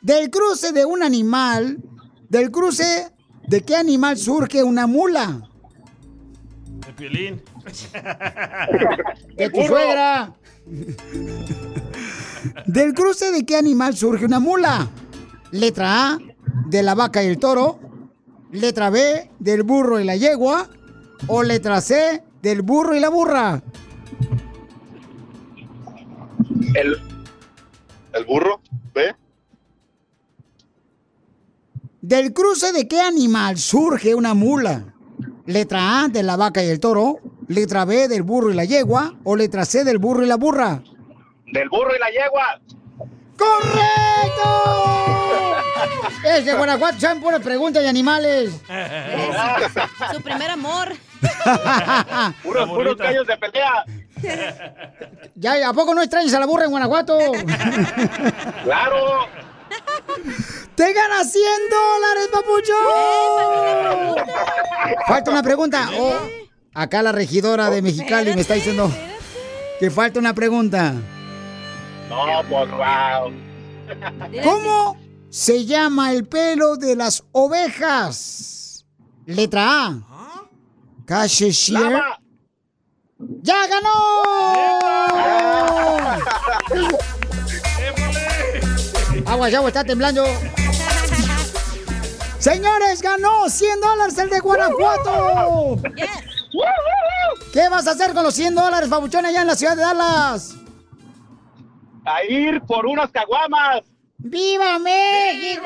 Del cruce de un animal, del cruce de qué animal surge una mula? De Piolín. De tu suegra. Del cruce de qué animal surge una mula? Letra A, de la vaca y el toro. Letra B, del burro y la yegua. O letra C, del burro y la burra. El, el burro, ¿ve? Del cruce de qué animal surge una mula? Letra A, de la vaca y el toro. Letra B, del burro y la yegua. O letra C, del burro y la burra. Del burro y la yegua. ¡Correcto! Es de Guanajuato, saben puras preguntas de animales. Su primer amor. Puros, puros callos de pelea. Ya, ¿a poco no extrañas a la burra en Guanajuato? Claro. ¡Te ganas 100 dólares, papucho! Falta una pregunta. Oh, acá la regidora de Mexicali me está diciendo que falta una pregunta. No, pues wow. ¿Cómo se llama el pelo de las ovejas? Letra A. ¡Ya ganó! Agua, agua, está temblando. Señores, ganó 100 dólares el de Guanajuato. ¿Qué vas a hacer con los 100 dólares, babuchón, allá en la ciudad de Dallas? A ir por unas caguamas. ¡Viva México!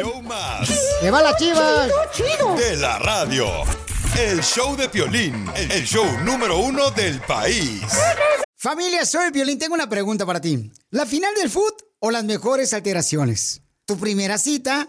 Show más. ¡Que va la chivas! De la radio. El show de Piolín, el show número uno del país. Familia, soy Violín. Tengo una pregunta para ti. ¿La final del foot o las mejores alteraciones? ¿Tu primera cita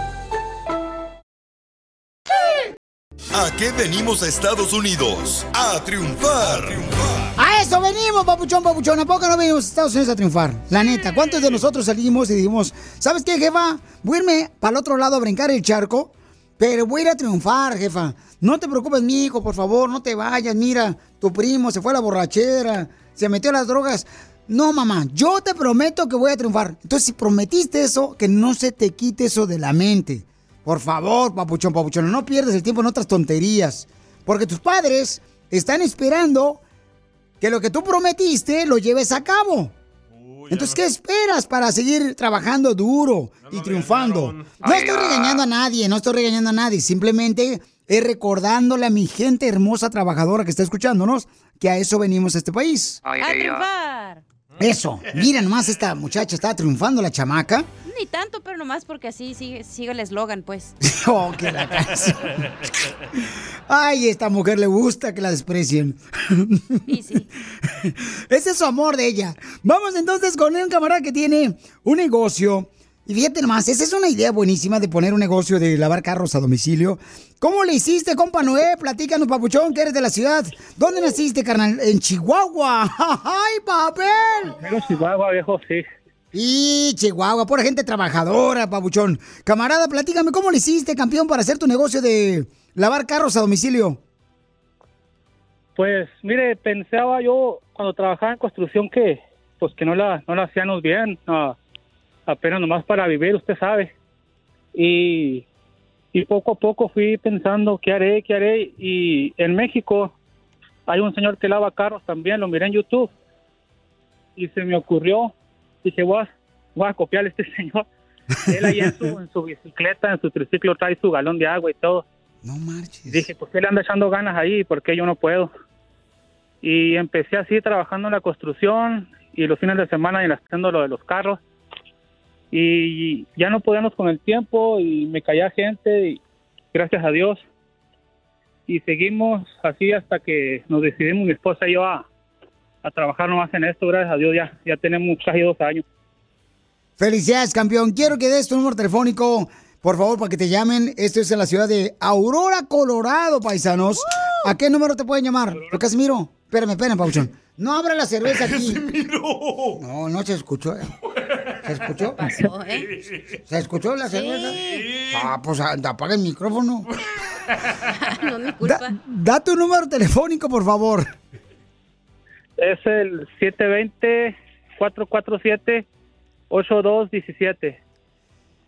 ¿A qué venimos a Estados Unidos? A triunfar. A eso venimos, papuchón, papuchón. ¿A poco no venimos a Estados Unidos a triunfar? La neta, ¿cuántos de nosotros salimos y dijimos, ¿sabes qué, jefa? Voy a irme para el otro lado a brincar el charco, pero voy a ir a triunfar, jefa. No te preocupes, mi hijo, por favor, no te vayas. Mira, tu primo se fue a la borrachera, se metió a las drogas. No, mamá, yo te prometo que voy a triunfar. Entonces, si prometiste eso, que no se te quite eso de la mente. Por favor, papuchón, papuchón, no pierdas el tiempo en otras tonterías. Porque tus padres están esperando que lo que tú prometiste lo lleves a cabo. Entonces, ¿qué esperas para seguir trabajando duro y triunfando? No Ay, estoy regañando a nadie, no estoy regañando a nadie. Simplemente es recordándole a mi gente hermosa trabajadora que está escuchándonos que a eso venimos a este país. A triunfar. Eso. Mira nomás, esta muchacha está triunfando, la chamaca. Ni tanto, pero nomás porque así sigue, sigue el eslogan, pues. Oh, que la canción. Ay, esta mujer le gusta que la desprecien. Ese es su amor de ella. Vamos entonces con un camarada que tiene un negocio. Y fíjate nomás, esa es una idea buenísima de poner un negocio de lavar carros a domicilio. ¿Cómo le hiciste, compa Noé? Platícanos, papuchón, que eres de la ciudad. ¿Dónde naciste, carnal? En Chihuahua. ¡Ay, papel! Pero Chihuahua, viejo, sí. Y Chihuahua, por gente trabajadora, papuchón. Camarada, platícame, ¿cómo le hiciste, campeón, para hacer tu negocio de lavar carros a domicilio? Pues, mire, pensaba yo cuando trabajaba en construcción que, pues, que no la, no la hacíamos bien, ah, apenas nomás para vivir, usted sabe. Y, y poco a poco fui pensando, ¿qué haré, qué haré? Y en México hay un señor que lava carros también, lo miré en YouTube. Y se me ocurrió, dije, voy a, voy a copiar a este señor. Él ahí en su, en su bicicleta, en su triciclo, trae su galón de agua y todo. No marches. Dije, pues él anda echando ganas ahí, ¿por qué yo no puedo? Y empecé así trabajando en la construcción y los fines de semana y haciendo lo de los carros. Y ya no podíamos con el tiempo y me caía gente y gracias a Dios y seguimos así hasta que nos decidimos mi esposa y yo a, a trabajar nomás en esto, gracias a Dios ya, ya tenemos casi dos años. Felicidades, campeón. Quiero que des tu número telefónico, por favor, para que te llamen. Esto es en la ciudad de Aurora, Colorado, paisanos. ¿A qué número te pueden llamar? ¿Lo Casimiro? Espérame, espérame, Pauchón. No abra la cerveza aquí. No, no se escuchó. eh. ¿Se escuchó? ¿Se escuchó la cerveza? Ah, pues apaga el micrófono. no mi culpa. Da, da tu número telefónico, por favor. Es el 720-447-8217.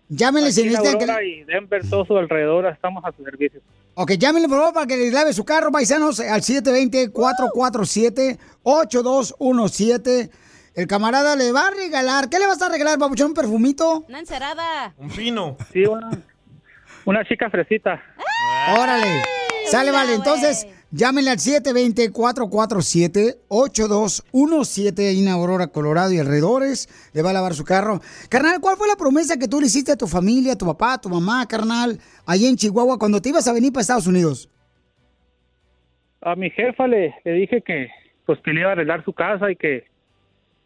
Llámenle si necesitan que... Aurora y Denver, todo su alrededor, estamos a su servicio. Ok, llámenle por favor para que le lave su carro, paisanos, al 720-447-8217. El camarada le va a regalar. ¿Qué le vas a regalar, papuchón? ¿Un perfumito? Una encerada. Un pino. Sí, una, una chica fresita. Órale. Sale, vale. Entonces, llámenle al 720-447-8217 ahí en Aurora, Colorado y alrededores. Le va a lavar su carro. Carnal, ¿cuál fue la promesa que tú le hiciste a tu familia, a tu papá, a tu mamá, carnal, ahí en Chihuahua cuando te ibas a venir para Estados Unidos? A mi jefa le, le dije que pues que le iba a arreglar su casa y que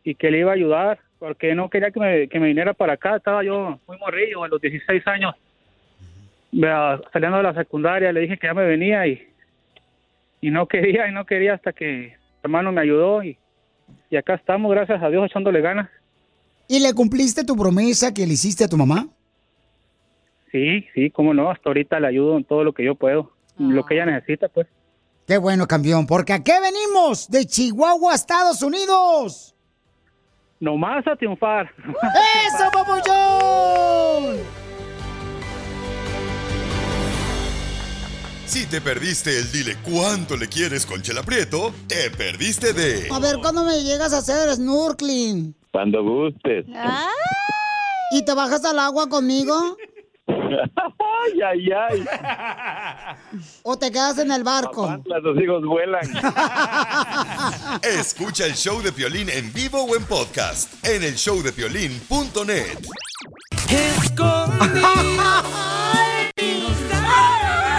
y que le iba a ayudar porque no quería que me, que me viniera para acá. Estaba yo muy morrillo, a los 16 años, saliendo de la secundaria. Le dije que ya me venía y, y no quería y no quería hasta que mi hermano me ayudó y, y acá estamos, gracias a Dios, echándole ganas. ¿Y le cumpliste tu promesa que le hiciste a tu mamá? Sí, sí, cómo no, hasta ahorita le ayudo en todo lo que yo puedo, lo que ella necesita, pues. Qué bueno, campeón, porque ¿a qué venimos? De Chihuahua a Estados Unidos. Nomás a triunfar. ¡Eso, papuchón! Si te perdiste el dile cuánto le quieres con Chela Prieto, te perdiste de A ver, ¿cuándo me llegas a hacer snorkeling? Cuando gustes. ¿Y te bajas al agua conmigo? Ay, ay, ay. ¿O te quedas en el barco? Los hijos vuelan. Escucha el show de Piolín en vivo o en podcast en el showdepiolín.net.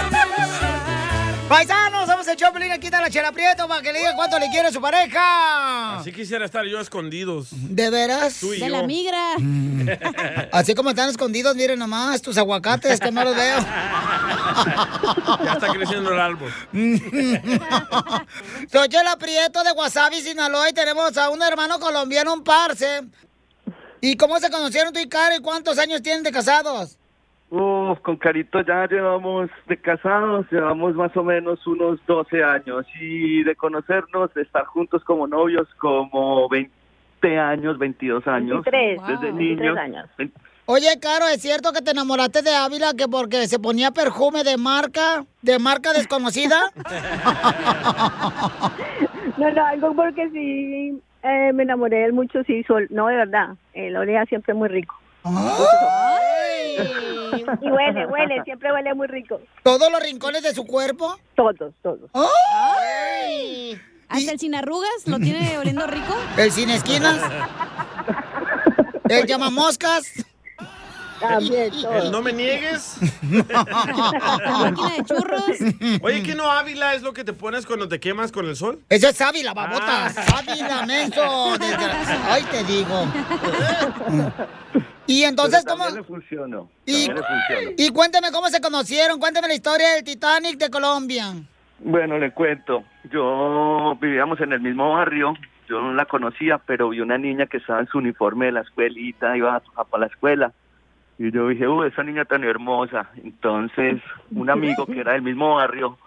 Paisanos, somos el Choplin, aquí está la Chela Prieto para que le diga cuánto le quiere a su pareja. Así quisiera estar yo escondidos. ¿De veras? Tú y De yo. la migra. Así como están escondidos, miren nomás, tus aguacates que no los veo. Ya está creciendo el árbol. Soy Chela Prieto de Wasabi, Sinaloa, y tenemos a un hermano colombiano, un parce. ¿Y cómo se conocieron tú y Caro y cuántos años tienen de casados? Uf, con Carito ya llevamos de casados, llevamos más o menos unos 12 años y de conocernos, de estar juntos como novios como 20 años, 22 años. 23, desde wow, niños. 23 años. Oye, Caro, ¿es cierto que te enamoraste de Ávila que porque se ponía perfume de marca, de marca desconocida? No, no, algo porque sí eh, me enamoré de él mucho, sí, sol, no, de verdad, él olía siempre muy rico. Y huele, huele, siempre huele muy rico. ¿Todos los rincones de su cuerpo? Todos, todos. ¡Ay! ¿Hasta el sin arrugas lo tiene oliendo rico? ¿El sin esquinas? ¿El llamamoscas? También, El no me niegues. máquina de churros. Oye, ¿qué no Ávila es lo que te pones cuando te quemas con el sol? Eso es Ávila, babota. Ah. Ávila, menso. desgra- Ay, te digo. Y entonces, Pero ¿cómo? le funcionó. Y, le funcionó. y cuénteme cómo se conocieron. Cuénteme la historia del Titanic de Colombia. Bueno, le cuento. Yo vivíamos en el mismo barrio. Yo no la conocía, pero vi una niña que estaba en su uniforme de la escuelita, iba a, a la escuela. Y yo dije, uy, esa niña tan hermosa. Entonces, un amigo que era del mismo barrio,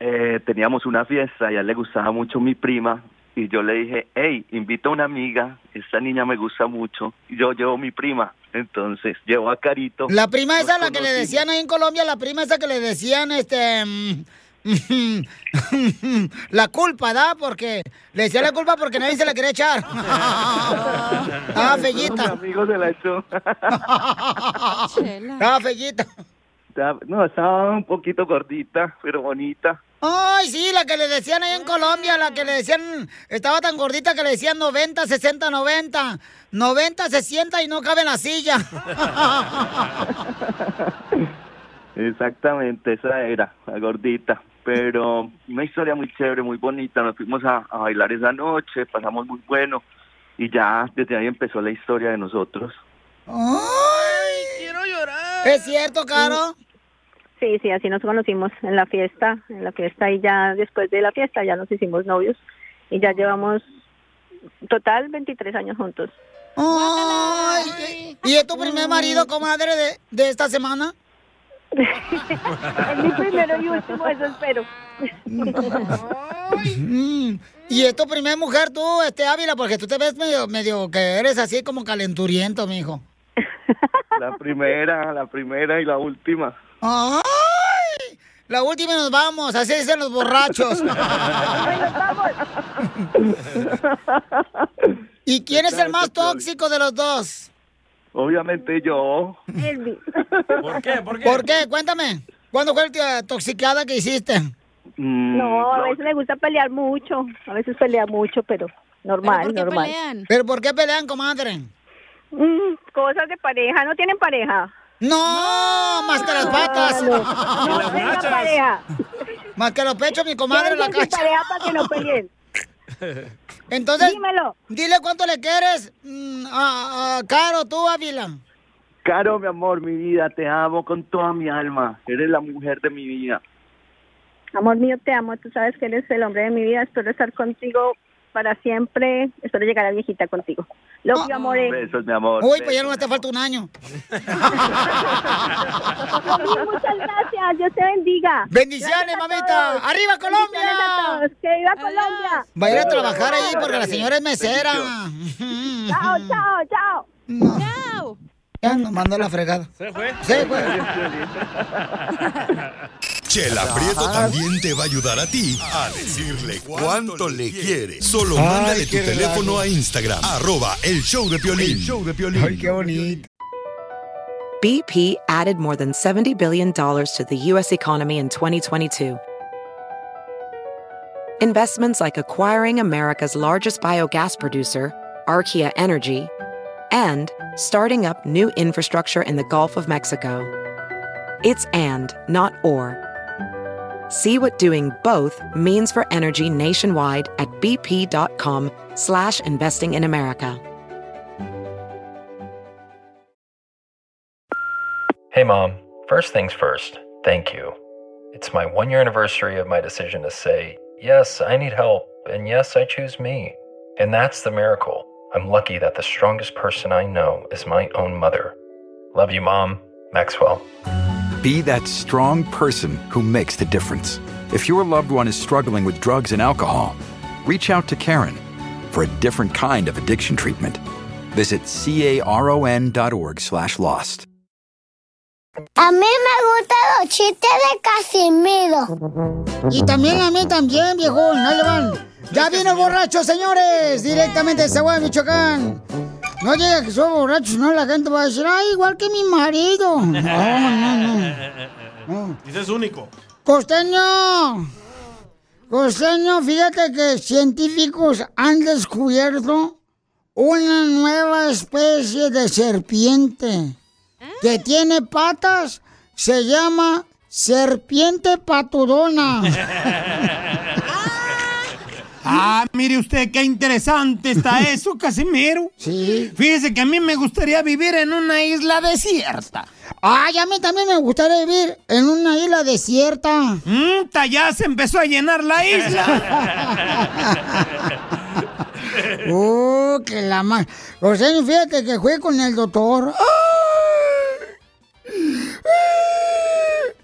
eh, teníamos una fiesta y a él le gustaba mucho mi prima. Y yo le dije, hey, invita a una amiga, esta niña me gusta mucho. Y yo llevo mi prima. Entonces, llevo a Carito. La prima esa, la que le decían ahí en Colombia, la prima esa que le decían, este... mm, la culpa, ¿da? Porque le decía la culpa porque nadie se la quería echar. ah, fellita. amigo se la echó. Ah, fellita. No, estaba un poquito gordita, pero bonita. Ay, sí, la que le decían ahí en Colombia, la que le decían, estaba tan gordita que le decían 90, 60, 90. 90, 60 y no cabe en la silla. Exactamente, esa era, la gordita. Pero una historia muy chévere, muy bonita. Nos fuimos a, a bailar esa noche, pasamos muy bueno. Y ya desde ahí empezó la historia de nosotros. ¡Ay! ¡Quiero llorar! ¿Es cierto, Caro? Sí, sí, así nos conocimos en la fiesta, en la fiesta y ya después de la fiesta ya nos hicimos novios y ya llevamos total 23 años juntos. Ay, ¿Y es tu primer marido, comadre, de, de esta semana? es mi primero y último, eso espero. Mm, ¿Y es tu primer mujer tú, este Ávila? Porque tú te ves medio, medio que eres así como calenturiento, mijo. La primera, la primera y la última. ¡Ay! La última y nos vamos, así dicen los borrachos. ¿Y quién es el más tóxico de los dos? Obviamente yo. ¿Por qué? ¿Por qué? ¿Por qué? Cuéntame. ¿Cuándo fue la toxicada que hiciste? Mm, No, a veces me gusta pelear mucho, a veces pelea mucho, pero normal, normal. ¿Pero por qué pelean, comadre? Mm, cosas de pareja, ¿no tienen pareja? No, más que las patas. No, no, pareja. Más que los pechos, mi comadre la cacha. pareja para que no peleen. Entonces, Dímelo. dile cuánto le quieres mm, a, a Caro, tú, Ávila. Caro, mi amor, mi vida, te amo con toda mi alma. Eres la mujer de mi vida. Amor mío, te amo, tú sabes que eres el hombre de mi vida, espero estar contigo para siempre, espero llegar a viejita contigo. Lo que amor Besos, mi amor. Uy, pues ya no te falta un año. Muchas gracias, Dios te bendiga. Bendiciones, mamita. ¡Arriba, Colombia! A todos. ¡Que viva Colombia! Va a ir a trabajar ahí porque la señora es mesera. Chao, chao, chao. Chao. Ya nos mandó la fregada. ¿Se fue? Se fue. Chela Prieto también te va a ayudar a ti a decirle cuánto le quiere. Solo Ay, mándale tu teléfono relajo. a Instagram, arroba el show de Piolín. show de Piolín. Ay, qué bonito. BP added more than $70 billion to the U.S. economy in 2022. Investments like acquiring America's largest biogas producer, Archaea Energy, and starting up new infrastructure in the Gulf of Mexico. It's and, not or. See what doing both means for energy nationwide at bp.com slash investing in America. Hey, Mom. First things first, thank you. It's my one year anniversary of my decision to say, yes, I need help, and yes, I choose me. And that's the miracle. I'm lucky that the strongest person I know is my own mother. Love you, Mom. Maxwell. Be that strong person who makes the difference. If your loved one is struggling with drugs and alcohol, reach out to Karen for a different kind of addiction treatment. Visit caron.org slash lost. A mí me gustan los chistes de Casimiro. Y también a mí también, viejón. Ahí le van. Ya viene el borracho, señores. Directamente de Zaguay, Michoacán. No diga que soy borracho, si no la gente va a decir, ay, igual que mi marido. No, no, no. Ese es único. Costeño. Costeño, fíjate que científicos han descubierto una nueva especie de serpiente que tiene patas, se llama serpiente patudona. Ah, mire usted, qué interesante está eso, Casimiro. Sí. Fíjese que a mí me gustaría vivir en una isla desierta. Ay, a mí también me gustaría vivir en una isla desierta. Mm, ta, ya se empezó a llenar la isla. Oh, que la más. O sea, fíjate que fui con el doctor. ¡Ay!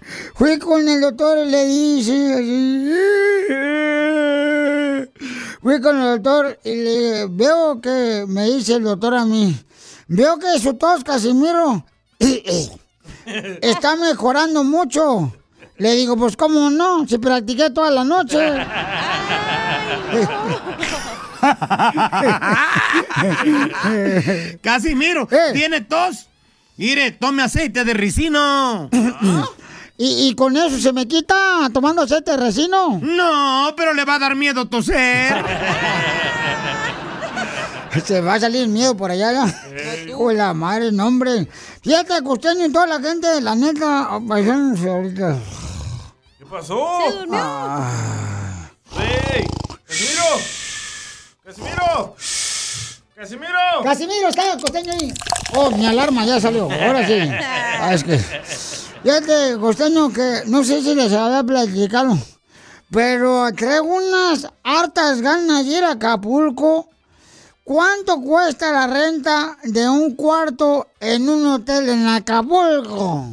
Fui con el doctor y le dice así. Fui con el doctor y le veo que me dice el doctor a mí. Veo que su tos, Casimiro, está mejorando mucho. Le digo, pues cómo no, si practiqué toda la noche. Casimiro, Eh. ¿tiene tos? Mire, tome aceite de ricino. ¿Y, y con eso se me quita tomando aceite de resino? No, pero le va a dar miedo toser. Se va a salir miedo por allá, ¿no? Hijo de la madre, no, hombre. Fíjate, costeño y toda la gente, la neta, ahorita. ¿Qué pasó? Se durmió. ¡Ey! ¡Casimiro! ¡Casimiro! ¡Casimiro! Casimiro, está el costeño ahí. Oh, mi alarma ya salió. Ahora sí. Ah, es que. Fíjate, costeño, que no sé si les había platicado, pero traigo unas hartas ganas de ir a Acapulco. ¿Cuánto cuesta la renta de un cuarto en un hotel en Acapulco?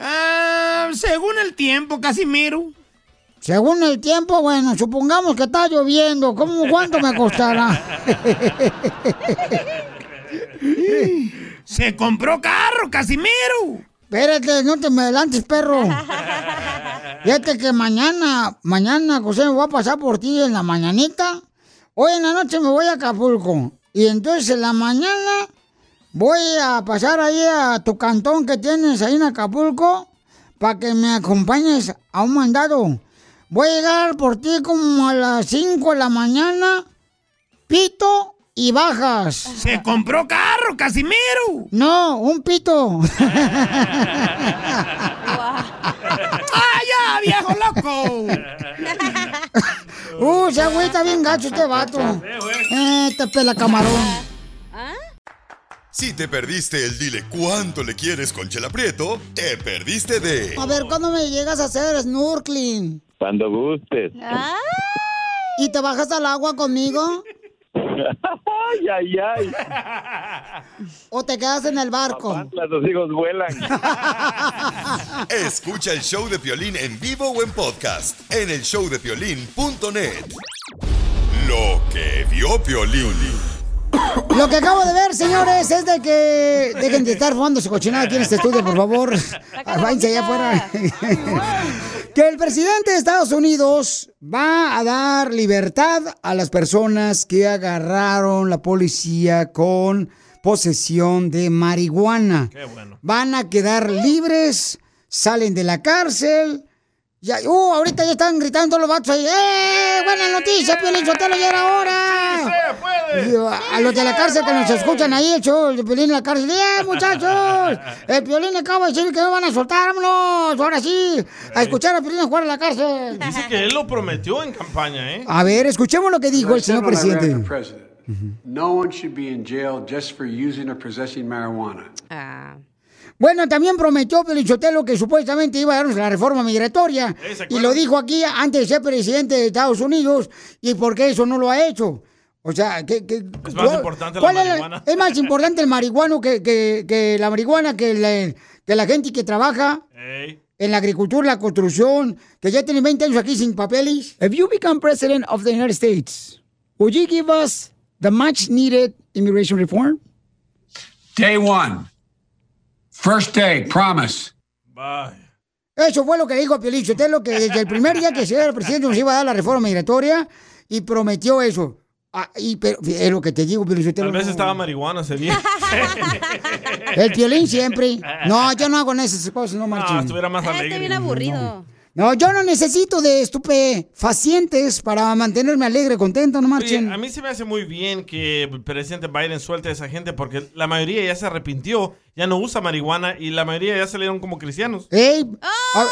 Ah, según el tiempo, Casimiro. Según el tiempo, bueno, supongamos que está lloviendo. ¿Cómo, ¿Cuánto me costará? Se compró carro, Casimiro. Espérate, no te me adelantes, perro. Fíjate que mañana, mañana, José, me voy a pasar por ti en la mañanita. Hoy en la noche me voy a Acapulco. Y entonces en la mañana voy a pasar ahí a tu cantón que tienes ahí en Acapulco para que me acompañes a un mandado. Voy a llegar por ti como a las 5 de la mañana, pito y bajas. Se compró carro, Casimiro. No, un pito. ¡Ah, ya, viejo loco! Uh, se agüita bien gacho este vato. Eh, te pela camarón. Si te perdiste el dile cuánto le quieres con Chela Prieto, te perdiste de A ver, ¿cuándo me llegas a hacer snorkeling? Cuando gustes. ¿Y te bajas al agua conmigo? ay, ay, ay. ¿O te quedas en el barco? Los hijos vuelan. Escucha el show de Piolín en vivo o en podcast en el showdepiolín.net. Lo que vio Piolín. Lo que acabo de ver, señores, es de que dejen de estar fumando su cochinada aquí en este estudio, por favor. Váyanse allá afuera. que el presidente de Estados Unidos va a dar libertad a las personas que agarraron la policía con posesión de marihuana. Van a quedar libres, salen de la cárcel. Ya, uh, ahorita ya están gritando los vatos ahí. ¡Eh! ¡Buena noticia, Piolín Sotelo, ya era hora! Y, a los de la cárcel que nos escuchan ahí, el show de Piolín en la cárcel. ¡Eh, muchachos! El Piolín acaba de decir que no van a soltar, vámonos. Ahora sí, a escuchar a Piolín jugar en la cárcel. Dice que él lo prometió en campaña, ¿eh? A ver, escuchemos lo que dijo el señor presidente. No one should be in jail just for using or possessing marijuana. Bueno, también prometió Pelichotelo que supuestamente iba a darnos la reforma migratoria. Y lo dijo aquí antes de ser presidente de Estados Unidos. ¿Y por qué eso no lo ha hecho? O sea, ¿qué, qué- Es más cuál- importante la cuál es marihuana. es más importante el marihuano que, que- que la marihuana, que la, que la gente que trabaja Ey. en la agricultura, la construcción, que ya tienen 20 años aquí sin papeles. If you become president of the United States, would you give us the much needed immigration reform? Day one. First day, promise. Eso fue lo que dijo Piolín Sotelo, que desde el primer día que se era presidente nos iba a dar la reforma migratoria y prometió eso. Ah, y, pero es lo que te digo, Piolín. Tal vez no. estaba marihuana ese día. El Piolín siempre. No, yo no hago esas cosas, no marchen. No, estuviera más alegre. Está bien aburrido. No, yo no necesito de estupefacientes para mantenerme alegre, contento, no Oye, marchen. a mí se me hace muy bien que el presidente Biden suelte a esa gente porque la mayoría ya se arrepintió, ya no usa marihuana y la mayoría ya salieron como cristianos. Ey, a-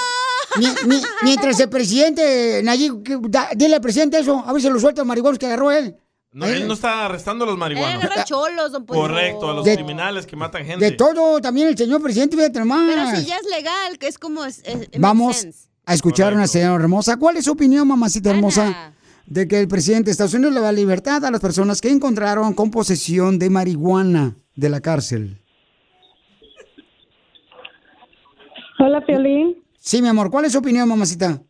mi- mi- mientras el presidente Nayib, da- dile al presidente eso, a ver si lo suelta los marihuanos que agarró él. No, Eh, él no está arrestando a los marihuanos. Agarra cholos, don. Correcto, a los De- criminales que matan gente. De todo, también el señor presidente, fíjate nomás. Pero si ya es legal, que es como... es- es- it makes Vamos sense. A escuchar a una señora hermosa. ¿Cuál es su opinión, mamacita hermosa, de que el presidente de Estados Unidos le da libertad a las personas que encontraron con posesión de marihuana de la cárcel? Hola, Piolín. Sí, mi amor, ¿cuál es su opinión, mamacita?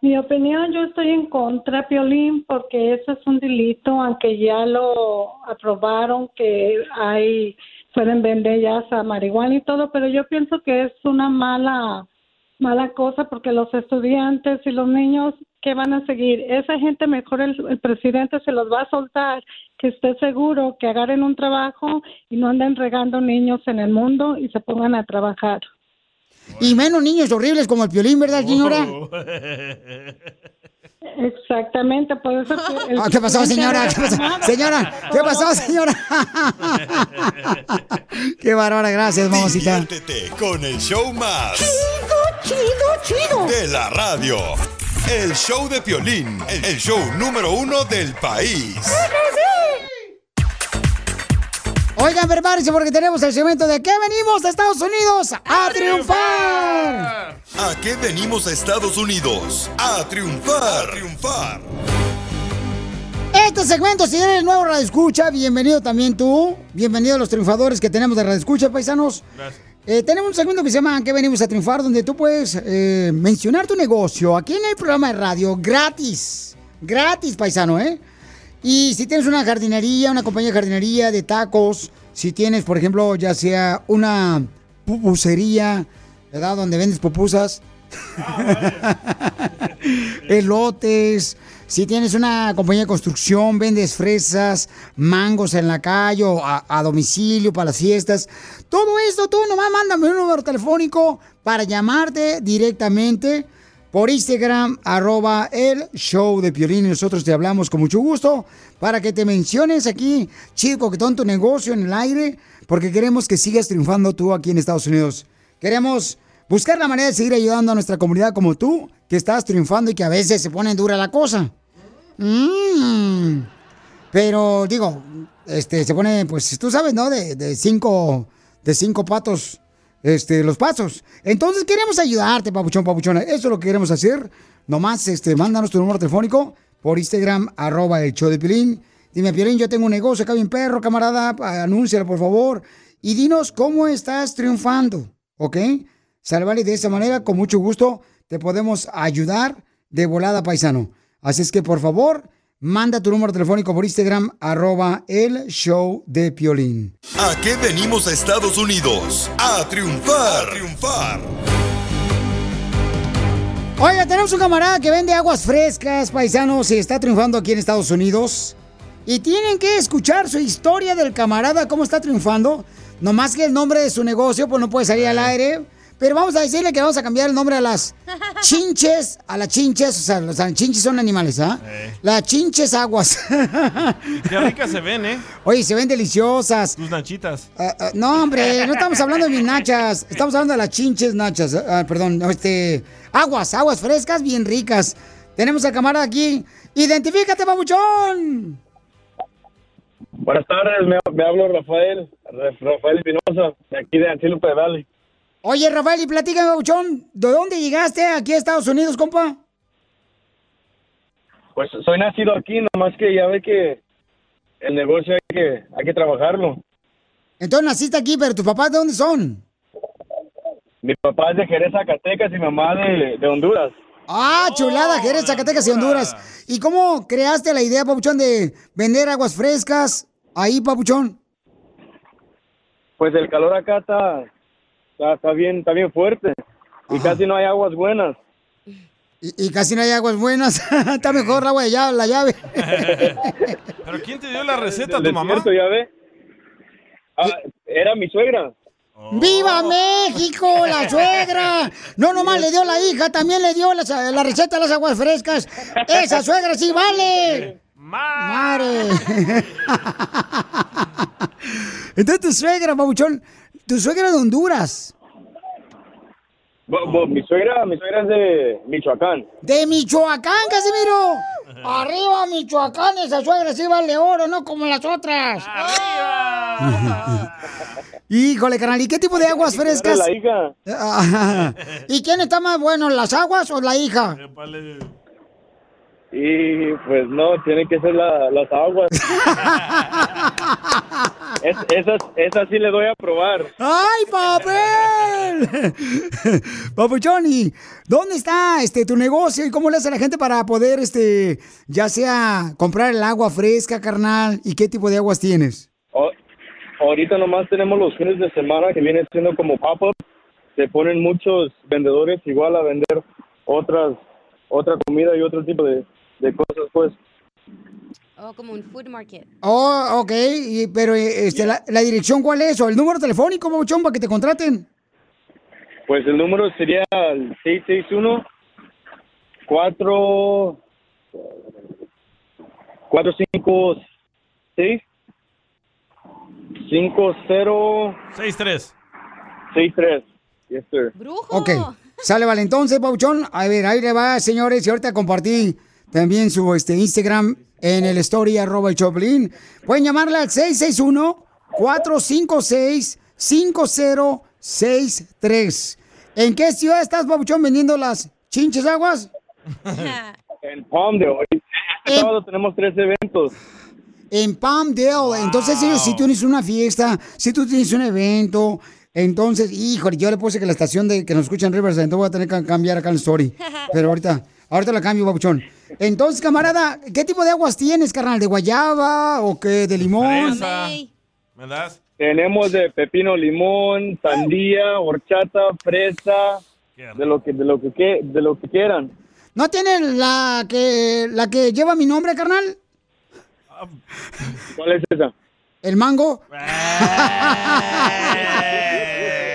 Mi opinión, yo estoy en contra, Piolín, porque eso es un delito, aunque ya lo aprobaron que hay pueden vender ya esa marihuana y todo, pero yo pienso que es una mala mala cosa porque los estudiantes y los niños que van a seguir, esa gente mejor el, el presidente se los va a soltar, que esté seguro que agarren un trabajo y no anden regando niños en el mundo y se pongan a trabajar. Y menos niños horribles como el piolín, ¿verdad, señora? Exactamente, por eso que el Ah, ¿Qué pasó, señora? ¿Qué pasó? Señora, ¿qué pasó, lo- señora? Qué bárbara, gracias, mamacita. Diviértete con el show más. Chido, chido, chido. De la radio. El show de Piolín. El show número uno del país. Oigan, prepárense porque tenemos el segmento de ¿Qué venimos a Estados Unidos? ¡A triunfar! ¿A qué venimos a Estados Unidos? A triunfar. A triunfar. Este segmento, si eres nuevo Radio Escucha, bienvenido también tú. Bienvenido a los triunfadores que tenemos de Radio Escucha, paisanos. Eh, tenemos un segmento que se llama ¿Qué venimos a triunfar? Donde tú puedes eh, mencionar tu negocio aquí en el programa de radio gratis. Gratis, paisano, ¿eh? Y si tienes una jardinería, una compañía de jardinería, de tacos, si tienes, por ejemplo, ya sea una pupusería, ¿verdad? Donde vendes pupusas, elotes, si tienes una compañía de construcción, vendes fresas, mangos en la calle o a, domicilio para las fiestas. Todo esto, tú nomás mándame un número telefónico para llamarte directamente por Instagram, arroba el show de Piolín y nosotros te hablamos con mucho gusto para que te menciones aquí, chico, que todo tu negocio en el aire, porque queremos que sigas triunfando tú aquí en Estados Unidos. Queremos buscar la manera de seguir ayudando a nuestra comunidad como tú, que estás triunfando y que a veces se pone dura la cosa. Mm. Pero digo, este, se pone, pues tú sabes, ¿no? De, cinco, de cinco patos, este, los pasos. Entonces queremos ayudarte, papuchón, papuchona. Eso es lo que queremos hacer. Nomás, este, mándanos tu número telefónico por Instagram, arroba el show de Pilín. Dime, Piolín, yo tengo un negocio acá bien perro, camarada, anúncialo, por favor. Y dinos cómo estás triunfando, ¿ok? Salvale de esa manera, con mucho gusto, te podemos ayudar de volada, paisano. Así es que, por favor, manda tu número telefónico por Instagram, arroba el show de Piolín. ¿A qué venimos a Estados Unidos? A triunfar. A triunfar. Oiga, tenemos un camarada que vende aguas frescas, paisanos, y está triunfando aquí en Estados Unidos. Y tienen que escuchar su historia del camarada, cómo está triunfando. Nomás que el nombre de su negocio, pues no puede salir al aire. Pero vamos a decirle que vamos a cambiar el nombre a las chinches, a las chinches, o sea, los chinches son animales, ¿ah? Eh. Las chinches aguas. Qué ricas se ven, ¿eh? Oye, se ven deliciosas. Tus nachitas. Ah, ah, no, hombre, no estamos hablando de mis nachas. Estamos hablando de las chinches nachas. Ah, perdón, este. Aguas, aguas frescas, bien ricas. Tenemos al camarada aquí. Identifícate, babuchón. Buenas tardes, me, me hablo Rafael, Rafael Espinosa, de aquí de Antílope Valley. Oye, Rafael, y platícame, babuchón. ¿De dónde llegaste aquí a Estados Unidos, compa? Pues soy nacido aquí, nomás que ya ve que el negocio hay que, hay que trabajarlo. Entonces naciste aquí, pero tus papás, ¿de dónde son? Mi papá es de Jerez, Zacatecas y mi mamá de, de Honduras. Ah, chulada, Jerez, Zacatecas y Honduras. ¿Y cómo creaste la idea, papuchón, de vender aguas frescas ahí, papuchón? Pues el calor acá está, está, está bien, está bien fuerte y casi no hay aguas buenas. Y, y casi no hay aguas buenas. Está mejor la agua de llave, la llave. ¿Pero quién te dio la receta, tu mamá? ya ve. Ah, era mi suegra. ¡Viva México, la suegra! No nomás le dio la hija, también le dio las- la, receta de las aguas frescas. ¡Esa suegra sí vale! ¡Madre! Entonces tu suegra, babuchón, tu suegra de Honduras. Bo- bo- mi suegra, mi suegra es de Michoacán. De Michoacán, Casimiro. Arriba Michoacán, esa suegra sí vale oro, no como las otras. Híjole, carnal, ¿y qué tipo de aguas frescas? La hija. ¿Y quién está más bueno, las aguas o la hija? Y pues no, tiene que ser la- las aguas. Es- esas, esas sí le doy a probar. ¡Ay, papel! Papuchón, ¿y dónde está este tu negocio y cómo le hace la gente para poder, este, ya sea comprar el agua fresca, carnal? ¿Y qué tipo de aguas tienes? Ahorita nomás tenemos los fines de semana que vienen siendo como pop-up. Se ponen muchos vendedores igual a vender otras otra comida y otro tipo de, de cosas, pues. Oh, como un food market. Oh, ok, y- pero eh, este, la, la dirección cuál es? ¿O el número telefónico, Papuchón, para que te contraten? Pues el número sería el 661 4 456 50 63. 63. Yes, sir. Ok. Sale, vale. Entonces, Pauchón, a ver, ahí le va, señores. Y ahorita compartí también su este, Instagram en el story arroba el Choplin. Pueden llamarle al 661-456-5063. ¿En qué ciudad estás, Pauchón, vendiendo las chinches aguas? En Palmdale. Este sábado tenemos tres eventos. En Palmdale. Entonces, ellos, si tú tienes una fiesta, si tú tienes un evento, entonces, híjole, yo le puse que la estación de que nos escucha en Riverside, entonces voy a tener que cambiar acá el story. Pero ahorita, ahorita la cambio, babuchón. Entonces, camarada, ¿qué tipo de aguas tienes, carnal? ¿De guayaba o qué? ¿De limón? ¿Me das? Tenemos de pepino, limón, sandía, horchata, fresa, de lo que de lo que que- de lo que quieran. ¿No tienen la que la que lleva mi nombre, carnal? ¿Cuál es esa? ¿El mango?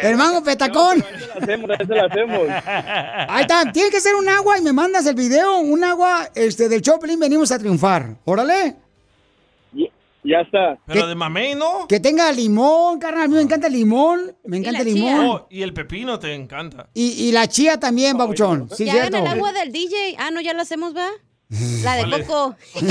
El mango petacón. La hacemos, esa la hacemos. Ahí está, tiene que ser un agua y me mandas el video, un agua este del Choplin, venimos a triunfar. Órale. Ya está. Pero de mamey, ¿no? Que tenga limón, carnal, a mí me encanta el limón, me encanta el limón. Oh, y el pepino te encanta. Y, y la chía también, babuchón. Sí, hagan cierto. el agua del DJ. Ah, no, ya lo hacemos, ¿va? La de coco.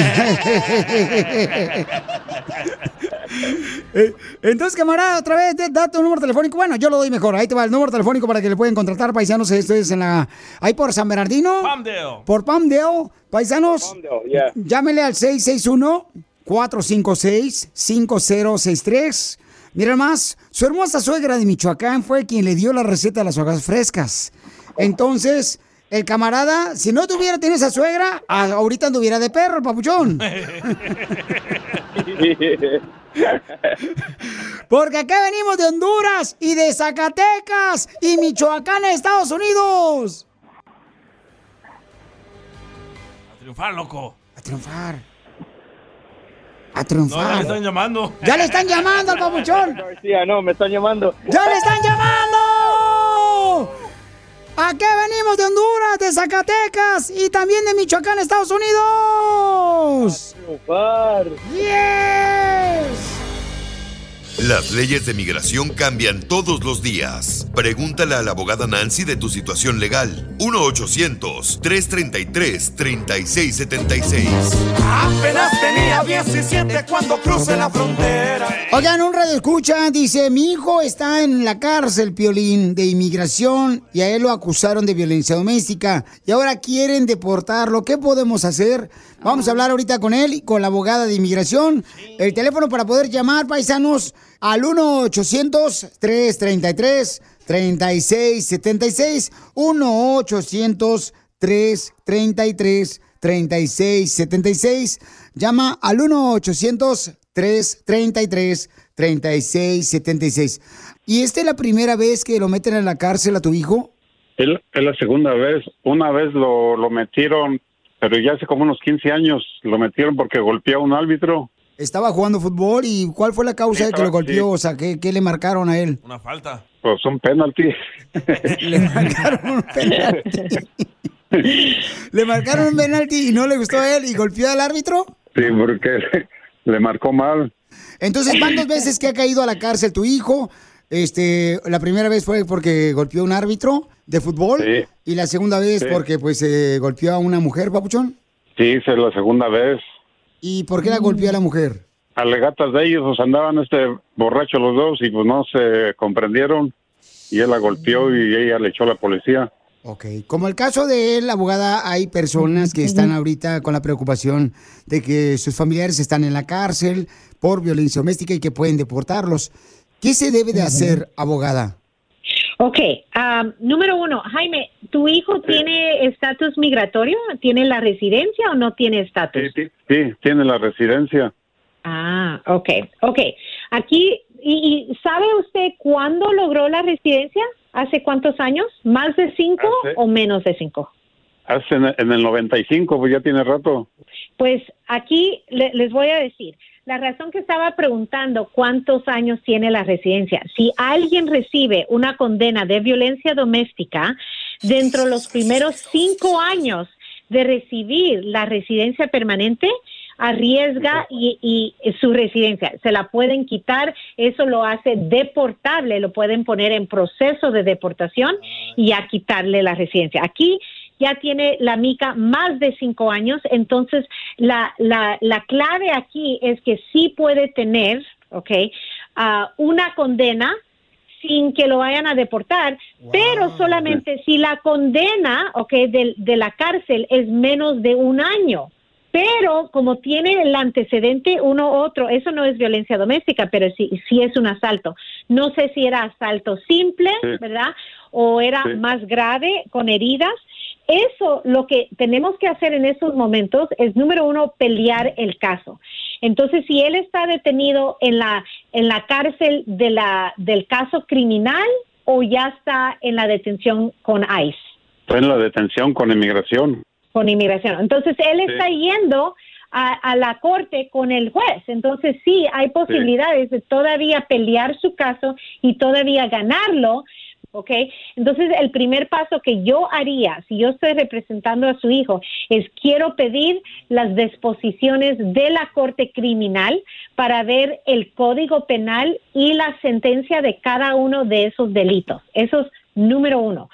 Eh, Entonces, camarada, otra vez, de- da tu número telefónico. Bueno, yo lo doy mejor. Ahí te va el número telefónico para que le pueden contratar, paisanos. Esto es en la. Ahí por San Bernardino. Palmdale. Por Palmdale, paisanos. yeah. Llámele al 661-456-5063. Mira más, su hermosa suegra de Michoacán fue quien le dio la receta de las hojas frescas. Entonces, el camarada, si no tuviera tiene esa suegra, ahorita anduviera de perro, el papuchón. Porque acá venimos de Honduras y de Zacatecas y Michoacán, Estados Unidos. A triunfar, loco. A triunfar. A No, triunfar. me están llamando. Ya le están llamando al papuchón. García, no, me están llamando. ¡Ya le están llamando! ¿A qué venimos de Honduras, de Zacatecas y también de Michoacán, Estados Unidos? Las leyes de migración cambian todos los días. Pregúntale a la abogada Nancy de tu situación legal. 1-800-333-3676. Apenas tenía 17 cuando crucé la frontera. Oigan, un radio escucha, dice, mi hijo está en la cárcel, Piolín, de inmigración, y a él lo acusaron de violencia doméstica, y ahora quieren deportarlo. ¿Qué podemos hacer? Vamos a hablar ahorita con él y con la abogada de inmigración. El teléfono para poder llamar, paisanos, al 1-800-333-3676. 1-800-333-3676. Llama al 1-800-333-3676. ¿Y esta es la primera vez que lo meten en la cárcel a tu hijo? Es, la segunda vez. Una vez lo, lo metieron, pero ya hace como unos 15 años lo metieron porque golpeó a un árbitro. Estaba jugando fútbol y ¿cuál fue la causa de que lo golpeó? sí. O sea, ¿qué, qué le marcaron a él? Una falta. Pues un penalti. Le marcaron un penalti. le marcaron un penalti y no le gustó a él y golpeó al árbitro. Sí, porque le marcó mal. Entonces, ¿cuántas veces que ha caído a la cárcel tu hijo? Este, la primera vez fue porque golpeó a un árbitro de fútbol Sí. y la segunda vez Sí. porque pues eh, golpeó a una mujer, papuchón. Sí, es la segunda vez. ¿Y por qué la golpeó a la mujer? Alegatas de ellos, pues andaban este borrachos los dos y pues no se comprendieron. Y él la golpeó y ella le echó a la policía. Ok, como el caso de él, abogada, hay personas que están ahorita con la preocupación de que sus familiares están en la cárcel por violencia doméstica y que pueden deportarlos. ¿Qué se debe de hacer, abogada? Ok, am, número uno, Jaime, ¿tu hijo tiene estatus migratorio? ¿Tiene la residencia o no tiene estatus? Sí, sí, tiene la residencia. Ah, ok, ok. Aquí, y, y sabe usted cuándo logró la residencia? ¿Hace cuántos años? ¿Más de cinco Hace- o menos de cinco? Hace en, en el 95, pues ya tiene rato. Pues aquí le- les voy a decir, la razón que estaba preguntando cuántos años tiene la residencia, si alguien recibe una condena de violencia doméstica, dentro de los primeros cinco años de recibir la residencia permanente, arriesga y, y su residencia. Se la pueden quitar, eso lo hace deportable, lo pueden poner en proceso de deportación y a quitarle la residencia. Aquí ya tiene la mica más de cinco años, entonces la, la, la clave aquí es que sí puede tener, ¿ok? ah, una condena sin que lo vayan a deportar, pero solamente si la condena, ok, de, de la cárcel es menos de un año. Pero como tiene el antecedente uno otro, eso no es violencia doméstica, pero sí, sí es un asalto. No sé si era asalto simple, ¿verdad? O era más grave, con heridas. Eso, lo que tenemos que hacer en esos momentos es, número uno, pelear el caso. Entonces, si él está detenido en la, en la cárcel de la, del caso criminal o ya está en la detención con ICE. Está en la detención con inmigración. con inmigración. Entonces, él está yendo a, a la corte con el juez. Entonces, sí, hay posibilidades de todavía pelear su caso y todavía ganarlo. ¿Ok? Entonces, el primer paso que yo haría, si yo estoy representando a su hijo, es quiero pedir las disposiciones de la Corte Criminal para ver el Código Penal y la sentencia de cada uno de esos delitos. Eso es número uno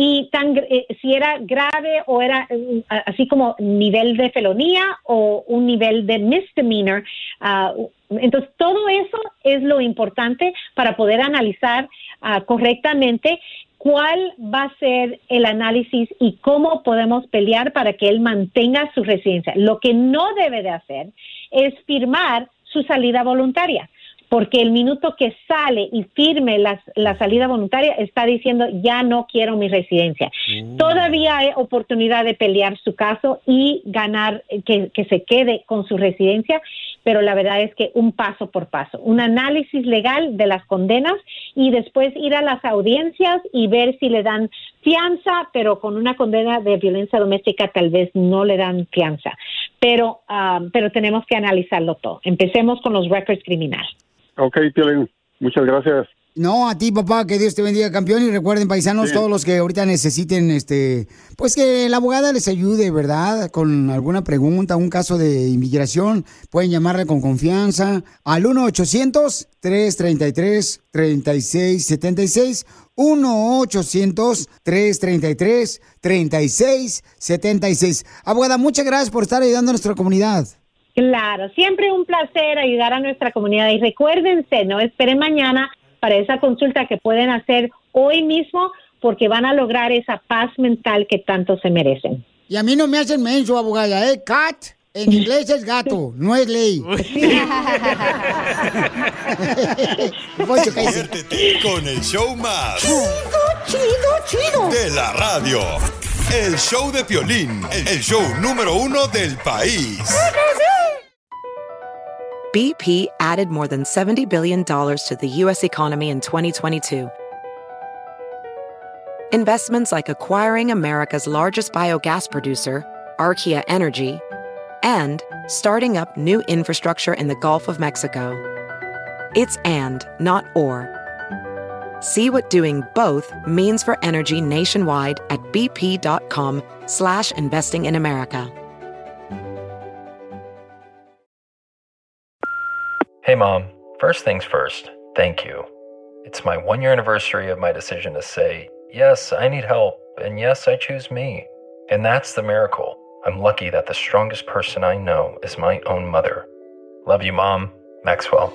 y tan eh, si era grave o era eh, así como nivel de felonía o un nivel de misdemeanor. ah, entonces, todo eso es lo importante para poder analizar ah, correctamente cuál va a ser el análisis y cómo podemos pelear para que él mantenga su residencia. Lo que no debe de hacer es firmar su salida voluntaria porque el minuto que sale y firme las- la, salida voluntaria está diciendo ya no quiero mi residencia. Todavía hay oportunidad de pelear su caso y ganar eh, que, que se quede con su residencia, pero la verdad es que un paso por paso, un análisis legal de las condenas y después ir a las audiencias y ver si le dan fianza, pero con una condena de violencia doméstica tal vez no le dan fianza. Pero, ah, pero tenemos que analizarlo todo. Empecemos con los records criminales. Ok, Piolín, muchas gracias. No, a ti, papá, que Dios te bendiga, campeón. Y recuerden, paisanos, Sí. todos los que ahorita necesiten, este, pues que la abogada les ayude, ¿verdad? Con alguna pregunta, un caso de inmigración, pueden llamarle con confianza al 1-800-333-3676. 1-800-333-3676. Abogada, muchas gracias por estar ayudando a nuestra comunidad. Claro, siempre un placer ayudar a nuestra comunidad y recuérdense, no esperen mañana para esa consulta que pueden hacer hoy mismo porque van a lograr esa paz mental que tanto se merecen. Y a mí no me hacen menso, abogada, ¿eh? Cat en inglés es gato, no es ley. Diviértete con el show más. Chido, chido, De la radio. El show de Piolín, el show número uno del país. BP added more than $70 billion to the U.S. economy in 2022. Investments like acquiring America's largest biogas producer, Archaea Energy, and starting up new infrastructure in the Gulf of Mexico. It's and, not or. See what doing both means for energy nationwide at bp.com slash investing in America. Hey, Mom. First things first, thank you. It's my one year anniversary of my decision to say, yes, I need help, and yes, I choose me. And that's the miracle. I'm lucky that the strongest person I know is my own mother. Love you, Mom. Maxwell.